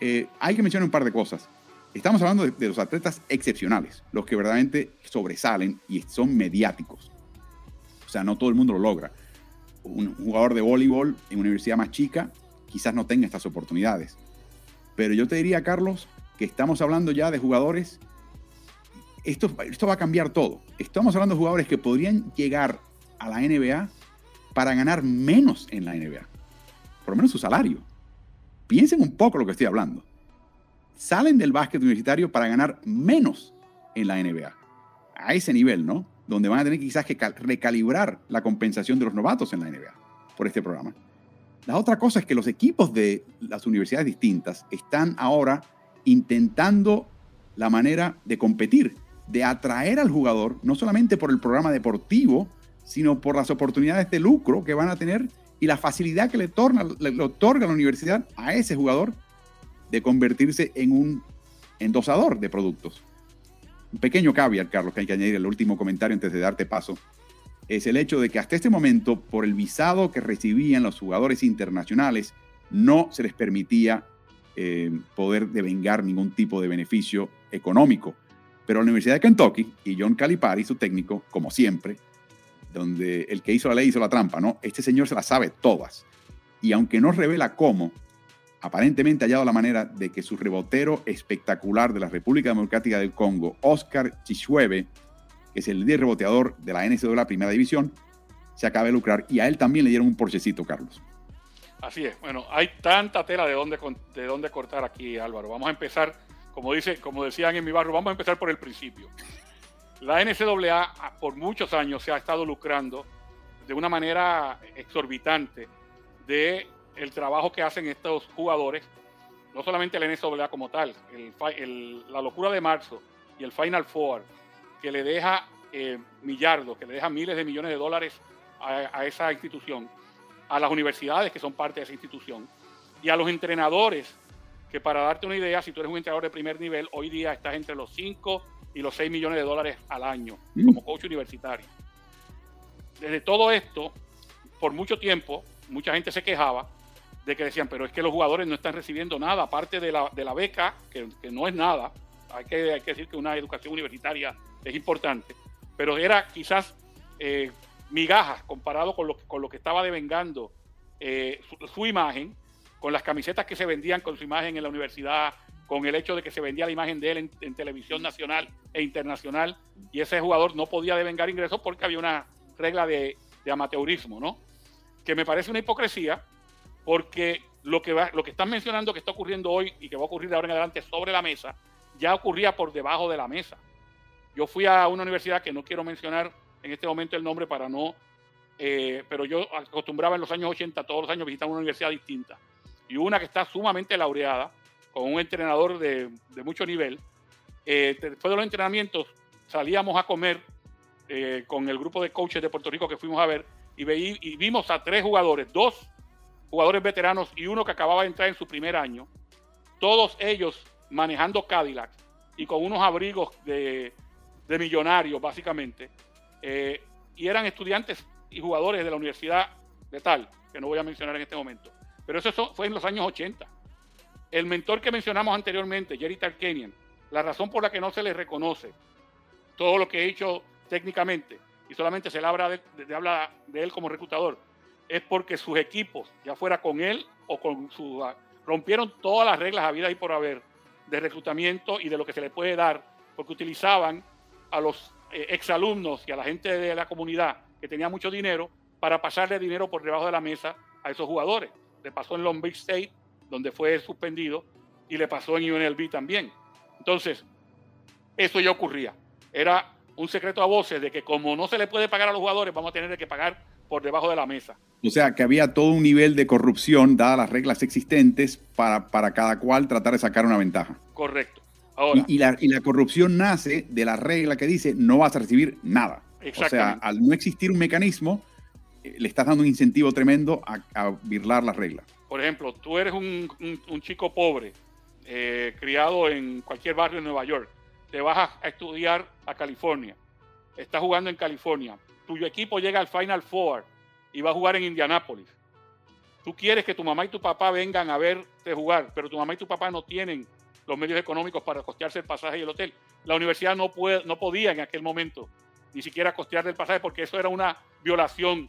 Eh, hay que mencionar un par de cosas. Estamos hablando de, los atletas excepcionales, los que verdaderamente sobresalen y son mediáticos. O sea, no todo el mundo lo logra. Un jugador de voleibol en una universidad más chica quizás no tenga estas oportunidades. Pero yo te diría, Carlos, que estamos hablando ya de jugadores. Esto, esto va a cambiar todo. Estamos hablando de jugadores que podrían llegar a la NBA para ganar menos en la NBA. Por lo menos su salario. Piensen un poco lo que estoy hablando salen del básquet universitario para ganar menos en la NBA. A ese nivel, ¿no? Donde van a tener quizás que recalibrar la compensación de los novatos en la NBA por este programa. La otra cosa es que los equipos de las universidades distintas están ahora intentando la manera de competir, de atraer al jugador, no solamente por el programa deportivo, sino por las oportunidades de lucro que van a tener y la facilidad que le, otorga la universidad a ese jugador de convertirse en un endosador de productos. Un pequeño caveat, Carlos, que hay que añadir el último comentario antes de darte paso, es el hecho de que hasta este momento, por el visado que recibían los jugadores internacionales, no se les permitía eh, poder devengar ningún tipo de beneficio económico. Pero la Universidad de Kentucky y John Calipari, su técnico, como siempre, donde el que hizo la ley hizo la trampa, ¿no? Este señor se las sabe todas. Y aunque no revela cómo, aparentemente ha hallado la manera de que su rebotero espectacular de la República Democrática del Congo, Oscar Chichueve, que es el líder reboteador de la NCAA de la Primera División, se acabe de lucrar y a él también le dieron un porchecito, Carlos. Así es. Bueno, hay tanta tela de dónde, de dónde cortar aquí, Álvaro. Vamos a empezar, como, dice, como decían en mi barrio, vamos a empezar por el principio. La NCAA por muchos años se ha estado lucrando de una manera exorbitante de el trabajo que hacen estos jugadores, no solamente el NCAA como tal, la locura de marzo y el Final Four, que le deja eh, millardos, que le deja miles de millones de dólares a, esa institución, a las universidades que son parte de esa institución, y a los entrenadores, que para darte una idea, si tú eres un entrenador de primer nivel, hoy día estás entre los 5 y los 6 millones de dólares al año mm. como coach universitario. Desde todo esto, por mucho tiempo, mucha gente se quejaba de que decían, pero es que los jugadores no están recibiendo nada, aparte de la, de la beca, que, no es nada. Hay que, hay que decir que una educación universitaria es importante, pero era quizás eh, migajas comparado con lo, con lo que estaba devengando eh, su, imagen, con las camisetas que se vendían con su imagen en la universidad, con el hecho de que se vendía la imagen de él en, televisión nacional e internacional, y ese jugador no podía devengar ingresos porque había una regla de, amateurismo, ¿no? Que me parece una hipocresía, porque lo que, lo que están mencionando que está ocurriendo hoy y que va a ocurrir de ahora en adelante sobre la mesa, ya ocurría por debajo de la mesa. Yo fui a una universidad que no quiero mencionar en este momento el nombre para no, eh, pero yo acostumbraba en los años 80, todos los años, visitar una universidad distinta. Y una que está sumamente laureada, con un entrenador de, mucho nivel. Eh, después de los entrenamientos salíamos a comer eh, con el grupo de coaches de Puerto Rico que fuimos a ver y, y vimos a tres jugadores, dos jugadores veteranos y uno que acababa de entrar en su primer año, todos ellos manejando Cadillac y con unos abrigos de, millonarios, básicamente, eh, y eran estudiantes y jugadores de la universidad de tal, que no voy a mencionar en este momento. Pero eso fue en los años 80. El mentor que mencionamos anteriormente, Jerry Tarkanian, la razón por la que no se le reconoce todo lo que he hecho técnicamente y solamente se le habla de, habla de él como reclutador, es porque sus equipos, ya fuera con él o con su... rompieron todas las reglas habidas y por haber de reclutamiento y de lo que se le puede dar, porque utilizaban a los eh, exalumnos y a la gente de la comunidad que tenía mucho dinero para pasarle dinero por debajo de la mesa a esos jugadores. Le pasó en Long Beach State, donde fue suspendido, y le pasó en UNLV también. Entonces, eso ya ocurría. Era un secreto a voces de que como no se le puede pagar a los jugadores, vamos a tener que pagar por debajo de la mesa. O sea, que había todo un nivel de corrupción, dadas las reglas existentes, para, para cada cual tratar de sacar una ventaja. Correcto. y, la, y, la, corrupción nace de la regla que dice no vas a recibir nada. O sea, al no existir un mecanismo, le estás dando un incentivo tremendo a, a birlar las reglas. Por ejemplo, tú eres un, un, chico pobre, eh, criado en cualquier barrio de Nueva York, te vas a, estudiar a California, estás jugando en California, tu equipo llega al Final Four y va a jugar en Indianápolis. Tú quieres que tu mamá y tu papá vengan a verte jugar, pero tu mamá y tu papá no tienen los medios económicos para costearse el pasaje y el hotel. La universidad no, puede, no podía en aquel momento ni siquiera costear el pasaje porque eso era una violación.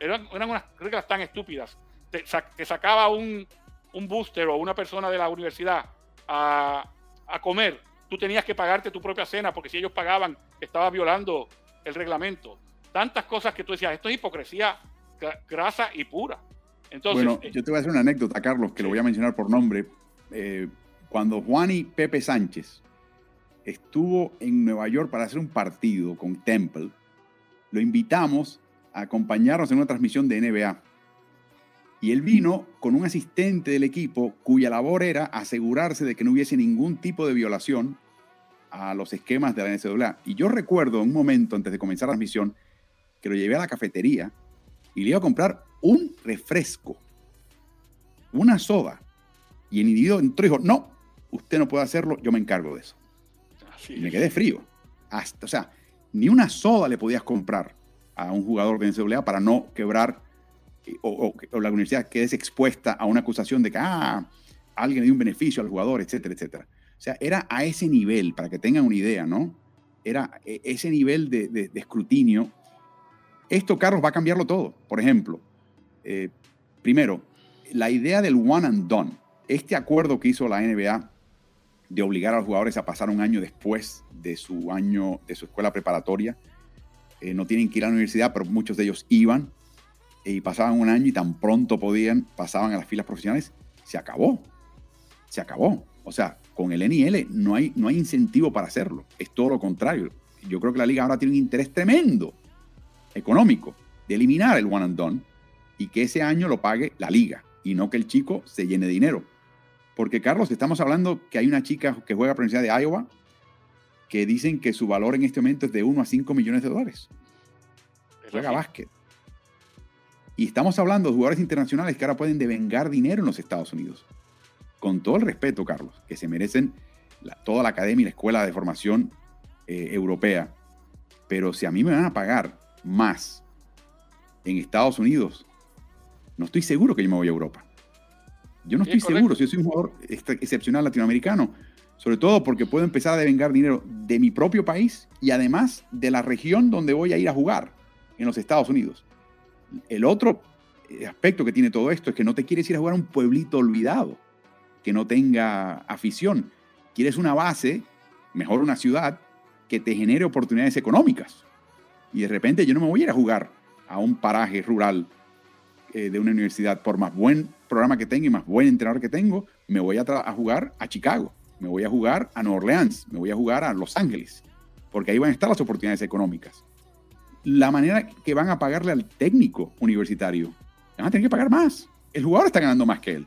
Eran, eran unas reglas tan estúpidas. Te, sacaba un, un, booster o una persona de la universidad a, a, comer, tú tenías que pagarte tu propia cena porque si ellos pagaban, estaba violando el reglamento. Tantas cosas que tú decías, esto es hipocresía grasa y pura. Entonces, bueno, eh, yo te voy a hacer una anécdota, Carlos, que lo voy a mencionar por nombre. Eh, cuando Juan y Pepe Sánchez estuvo en Nueva York para hacer un partido con Temple, lo invitamos a acompañarnos en una transmisión de NBA. Y él vino con un asistente del equipo cuya labor era asegurarse de que no hubiese ningún tipo de violación a los esquemas de la NCAA. Y yo recuerdo un momento antes de comenzar la transmisión que lo llevé a la cafetería y le iba a comprar un refresco, una soda. Y el individuo entró y dijo, no, usted no puede hacerlo, yo me encargo de eso y me quedé frío. Hasta, o sea, ni una soda le podías comprar a un jugador de NCAA para no quebrar eh, o, la universidad quede expuesta a una acusación de que ah, alguien dio un beneficio al jugador, etcétera, etcétera. O sea, era a ese nivel, para que tengan una idea, ¿no? Era e, ese nivel de, escrutinio. Esto, Carlos, va a cambiarlo todo. Por ejemplo, eh, primero, la idea del one and done. Este acuerdo que hizo la NBA de obligar a los jugadores a pasar un año después de su año, de su escuela preparatoria. Eh, no tienen que ir a la universidad, pero muchos de ellos iban eh, y pasaban un año y tan pronto podían, pasaban a las filas profesionales. Se acabó. Se acabó. O sea, con el NIL no hay, no hay incentivo para hacerlo. Es todo lo contrario. Yo creo que la liga ahora tiene un interés tremendo económico de eliminar el one and done y que ese año lo pague la liga y no que el chico se llene de dinero. Porque, Carlos, estamos hablando que hay una chica que juega para la Universidad de Iowa que dicen que su valor en este momento es de 1 a 5 millones de dólares. Juega básquet. Y estamos hablando de jugadores internacionales que ahora pueden devengar dinero en los Estados Unidos. Con todo el respeto, Carlos, que se merecen toda la academia y la escuela de formación eh, europea. Pero si a mí me van a pagar más en Estados Unidos, no estoy seguro que yo me voy a Europa. Yo no estoy seguro si yo soy un jugador excepcional latinoamericano, sobre todo porque puedo empezar a devengar dinero de mi propio país y además de la región donde voy a ir a jugar, en los Estados Unidos. El otro eh, aspecto que tiene todo esto es que no te quieres ir a jugar a un pueblito olvidado, que no tenga afición. Quieres una base, mejor una ciudad, que te genere oportunidades económicas. Y de repente yo no me voy a ir a jugar a un paraje rural eh, de una universidad, por más buen programa que tenga y más buen entrenador que tengo, me voy a, a, jugar a Chicago, me voy a jugar a Nueva Orleans, me voy a jugar a Los Ángeles, porque ahí van a estar las oportunidades económicas. La manera que van a pagarle al técnico universitario, van a tener que pagar más. El jugador está ganando más que él.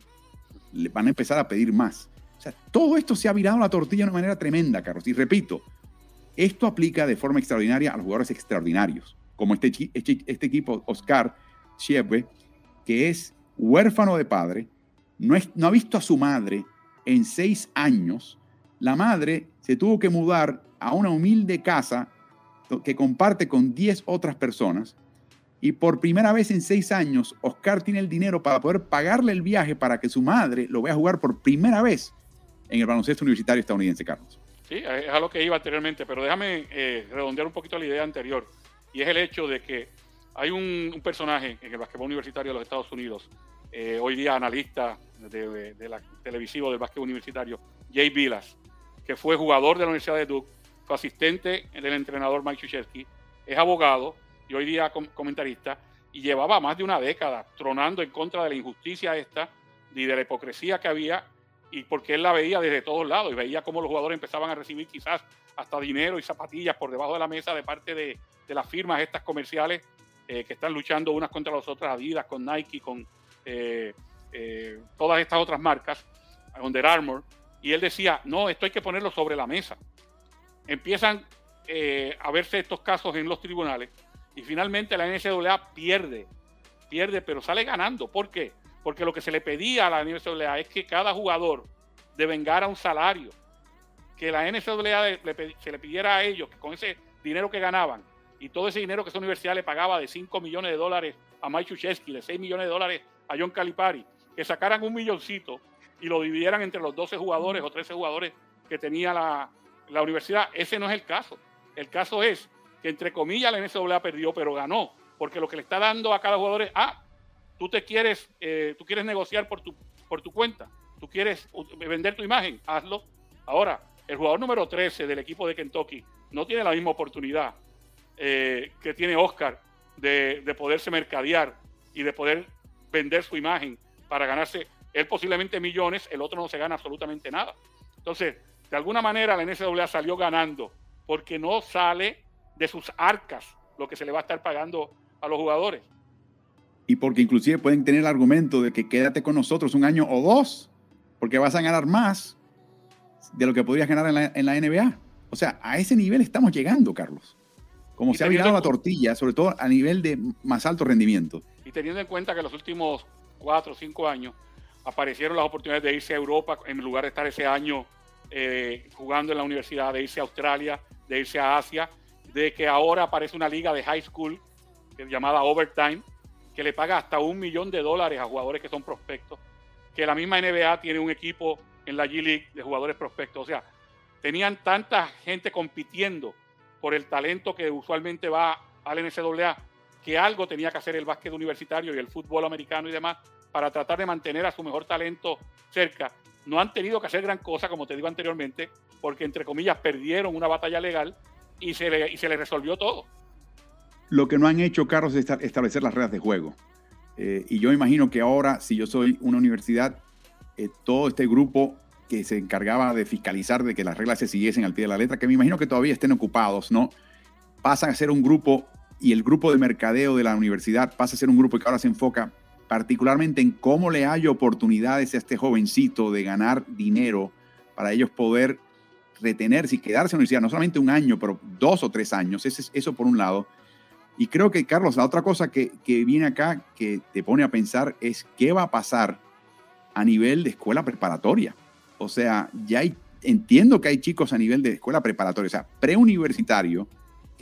Le van a empezar a pedir más. O sea, todo esto se ha virado la tortilla de una manera tremenda, Carlos. Y repito, esto aplica de forma extraordinaria a los jugadores extraordinarios, como este, este, este equipo Oscar Chieve, que es huérfano de padre, no, no ha visto a su madre en seis años, la madre se tuvo que mudar a una humilde casa que comparte con 10 otras personas. Y por primera vez en seis años, Oscar tiene el dinero para poder pagarle el viaje para que su madre lo vea jugar por primera vez en el baloncesto universitario estadounidense, Carlos. Sí, es a lo que iba anteriormente, pero déjame eh, redondear un poquito la idea anterior. Y es el hecho de que hay un, personaje en el basquetbol universitario de los Estados Unidos, eh, hoy día analista de, la televisivo del básquet universitario, Jay Vilas, que fue jugador de la Universidad de Duke, fue asistente del entrenador Mike Krzyzewski, es abogado y hoy día comentarista, y llevaba más de una década tronando en contra de la injusticia esta y de la hipocresía que había, y porque él la veía desde todos lados, y veía cómo los jugadores empezaban a recibir quizás hasta dinero y zapatillas por debajo de la mesa de parte de, las firmas estas comerciales eh, que están luchando unas contra las otras, Adidas, con Nike, con eh, eh, todas estas otras marcas, Under Armour, y él decía, no, esto hay que ponerlo sobre la mesa. Empiezan eh, a verse estos casos en los tribunales y finalmente la NCAA pierde, pierde, pero sale ganando. ¿Por qué? Porque lo que se le pedía a la NCAA es que cada jugador devengara un salario, que la NCAA se le pidiera a ellos que con ese dinero que ganaban y todo ese dinero que esa universidad le pagaba de 5 millones de dólares a Mike Chuchesky, de 6 millones de dólares a John Calipari, que sacaran un milloncito y lo dividieran entre los 12 jugadores o 13 jugadores que tenía la, universidad. Ese no es el caso. El caso es que, entre comillas, la NCAA perdió, pero ganó, porque lo que le está dando a cada jugador es, ah, tú te quieres, eh, tú quieres negociar por tu, por tu cuenta, tú quieres vender tu imagen, hazlo. Ahora, el jugador número 13 del equipo de Kentucky no tiene la misma oportunidad eh, que tiene Oscar de, de poderse mercadear y de poder vender su imagen para ganarse él posiblemente millones, el otro no se gana absolutamente nada. Entonces, de alguna manera la NCAA salió ganando porque no sale de sus arcas lo que se le va a estar pagando a los jugadores. Y porque inclusive pueden tener el argumento de que quédate con nosotros un año o dos, porque vas a ganar más de lo que podrías ganar en la, NBA. O sea, a ese nivel estamos llegando, Carlos. Como se ha virado la tortilla, sobre todo a nivel de más alto rendimiento. Y teniendo en cuenta que los últimos cuatro o cinco años aparecieron las oportunidades de irse a Europa en lugar de estar ese año eh, jugando en la universidad, de irse a Australia, de irse a Asia, de que ahora aparece una liga de high school llamada Overtime, que le paga hasta un millón de dólares a jugadores que son prospectos, que la misma NBA tiene un equipo en la G League de jugadores prospectos. O sea, tenían tanta gente compitiendo por el talento que usualmente va al NCAA, que algo tenía que hacer el básquet universitario y el fútbol americano y demás para tratar de mantener a su mejor talento cerca. No han tenido que hacer gran cosa, como te digo anteriormente, porque entre comillas perdieron una batalla legal y se le, y se le resolvió todo. Lo que no han hecho, Carlos, es establecer las reglas de juego. Eh, y yo imagino que ahora, si yo soy una universidad, eh, todo este grupo que se encargaba de fiscalizar de que las reglas se siguiesen al pie de la letra, que me imagino que todavía estén ocupados, ¿no? Pasan a ser un grupo y el grupo de mercadeo de la universidad pasa a ser un grupo que ahora se enfoca particularmente en cómo le hay oportunidades a este jovencito de ganar dinero para ellos poder retenerse y quedarse en la universidad, no solamente un año, pero dos o tres años. Eso, eso por un lado. Y creo que, Carlos, la otra cosa que, que viene acá que te pone a pensar es qué va a pasar a nivel de escuela preparatoria. O sea, ya entiendo que hay chicos a nivel de escuela preparatoria, o sea, preuniversitario,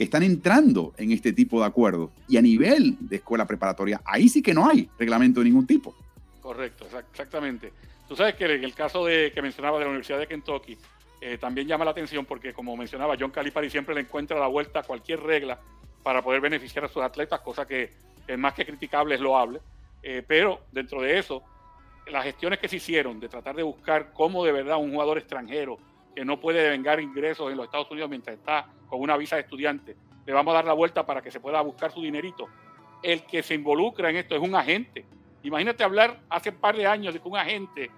que están entrando en este tipo de acuerdos. Y a nivel de escuela preparatoria, ahí sí que no hay reglamento de ningún tipo. Correcto, exactamente. Tú sabes que en el caso de, que mencionaba de la Universidad de Kentucky, eh, también llama la atención porque, como mencionaba, John Calipari siempre le encuentra la vuelta a cualquier regla para poder beneficiar a sus atletas, cosa que es más que criticable, es loable. Eh, pero dentro de eso, las gestiones que se hicieron de tratar de buscar cómo de verdad un jugador extranjero que no puede devengar ingresos en los Estados Unidos mientras está con una visa de estudiante, le vamos a dar la vuelta para que se pueda buscar su dinerito. El que se involucra en esto es un agente. Imagínate hablar hace un par de años de que un agente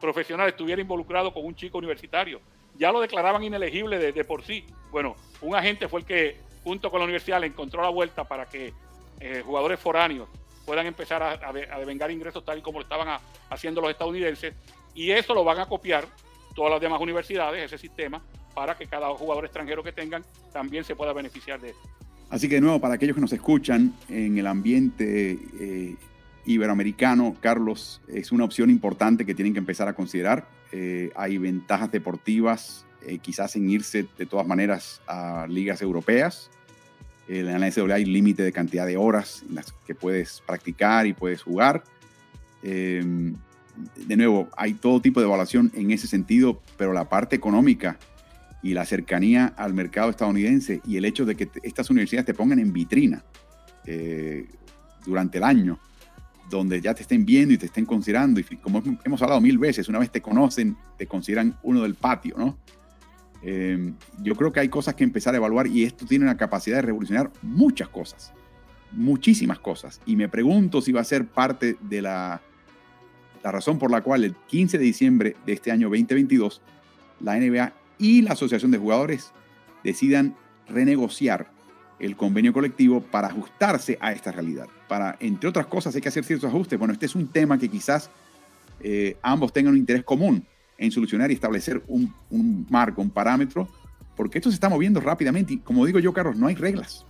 profesional estuviera involucrado con un chico universitario. Ya lo declaraban inelegible de, por sí. Bueno, un agente fue el que, junto con la universidad, le encontró la vuelta para que eh, jugadores foráneos puedan empezar a, devengar ingresos tal y como lo estaban haciendo los estadounidenses. Y eso lo van a copiar todas las demás universidades, ese sistema, para que cada jugador extranjero que tengan también se pueda beneficiar de eso. Así que de nuevo, para aquellos que nos escuchan en el ambiente eh, iberoamericano, Carlos, es una opción importante que tienen que empezar a considerar. Eh, hay ventajas deportivas, eh, quizás en irse de todas maneras a ligas europeas, En la NCAA hay límite de cantidad de horas en las que puedes practicar y puedes jugar. De nuevo, hay todo tipo de evaluación en ese sentido, pero la parte económica y la cercanía al mercado estadounidense y el hecho de que estas universidades te pongan en vitrina eh, durante el año, donde ya te estén viendo y te estén considerando, y como hemos hablado mil veces, una vez te conocen, te consideran uno del patio, ¿no? Em, yo creo que hay cosas que empezar a evaluar y esto tiene una capacidad de revolucionar muchas cosas, muchísimas cosas. Y me pregunto si va a ser parte de la, la razón por la cual el 15 de diciembre de este año 2022, la NBA y la Asociación de Jugadores decidan renegociar el convenio colectivo para ajustarse a esta realidad. Para, entre otras cosas, hay que hacer ciertos ajustes. Bueno, este es un tema que quizás eh, ambos tengan un interés común en solucionar y establecer un, un, marco, un parámetro, porque esto se está moviendo rápidamente y como digo yo, Carlos, no hay reglas.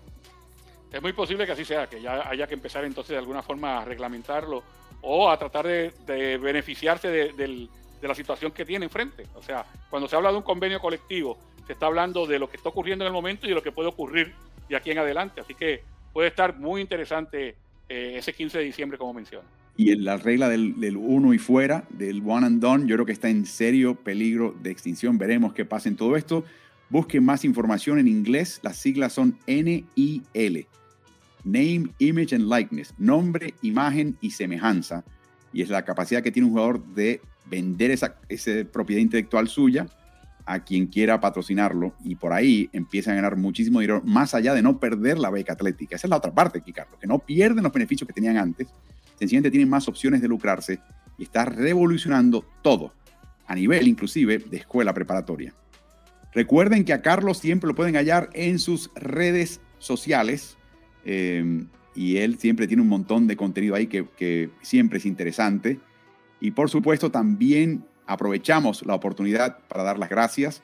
Es muy posible que así sea, que ya haya que empezar entonces de alguna forma a reglamentarlo o a tratar de, beneficiarse de, la situación que tiene enfrente. O sea, cuando se habla de un convenio colectivo, se está hablando de lo que está ocurriendo en el momento y de lo que puede ocurrir de aquí en adelante. Así que puede estar muy interesante eh, ese 15 de diciembre, como menciona. Y la regla del, del, uno y fuera, del one and done, yo creo que está en serio peligro de extinción. Veremos qué pasa en todo esto. Busquen más información en inglés. Las siglas son NIL. Name, Image and Likeness. Nombre, imagen y semejanza. Y es la capacidad que tiene un jugador de vender esa, propiedad intelectual suya a quien quiera patrocinarlo y por ahí empiezan a ganar muchísimo dinero, más allá de no perder la beca atlética. Esa es la otra parte aquí, que no pierden los beneficios que tenían antes, sencillamente tienen más opciones de lucrarse y está revolucionando todo, a nivel inclusive de escuela preparatoria. Recuerden que a Carlos siempre lo pueden hallar en sus redes sociales eh, y él siempre tiene un montón de contenido ahí que, que siempre es interesante. Y por supuesto también aprovechamos la oportunidad para dar las gracias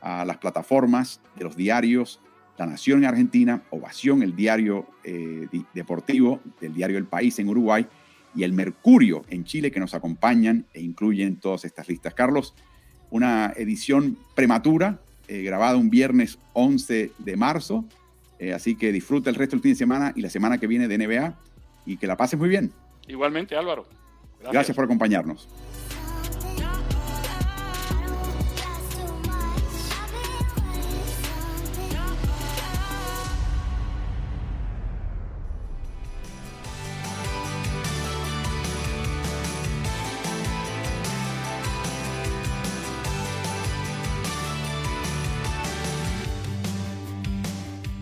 a las plataformas de los diarios La Nación en Argentina, Ovación, el diario eh, deportivo del diario El País en Uruguay y el Mercurio en Chile que nos acompañan e incluyen todas estas listas. Carlos, una edición prematura, eh, grabada un viernes 11 de marzo, eh, así que disfruta el resto del fin de semana y la semana que viene de NBA y que la pases muy bien. Igualmente, Álvaro. Gracias por acompañarnos.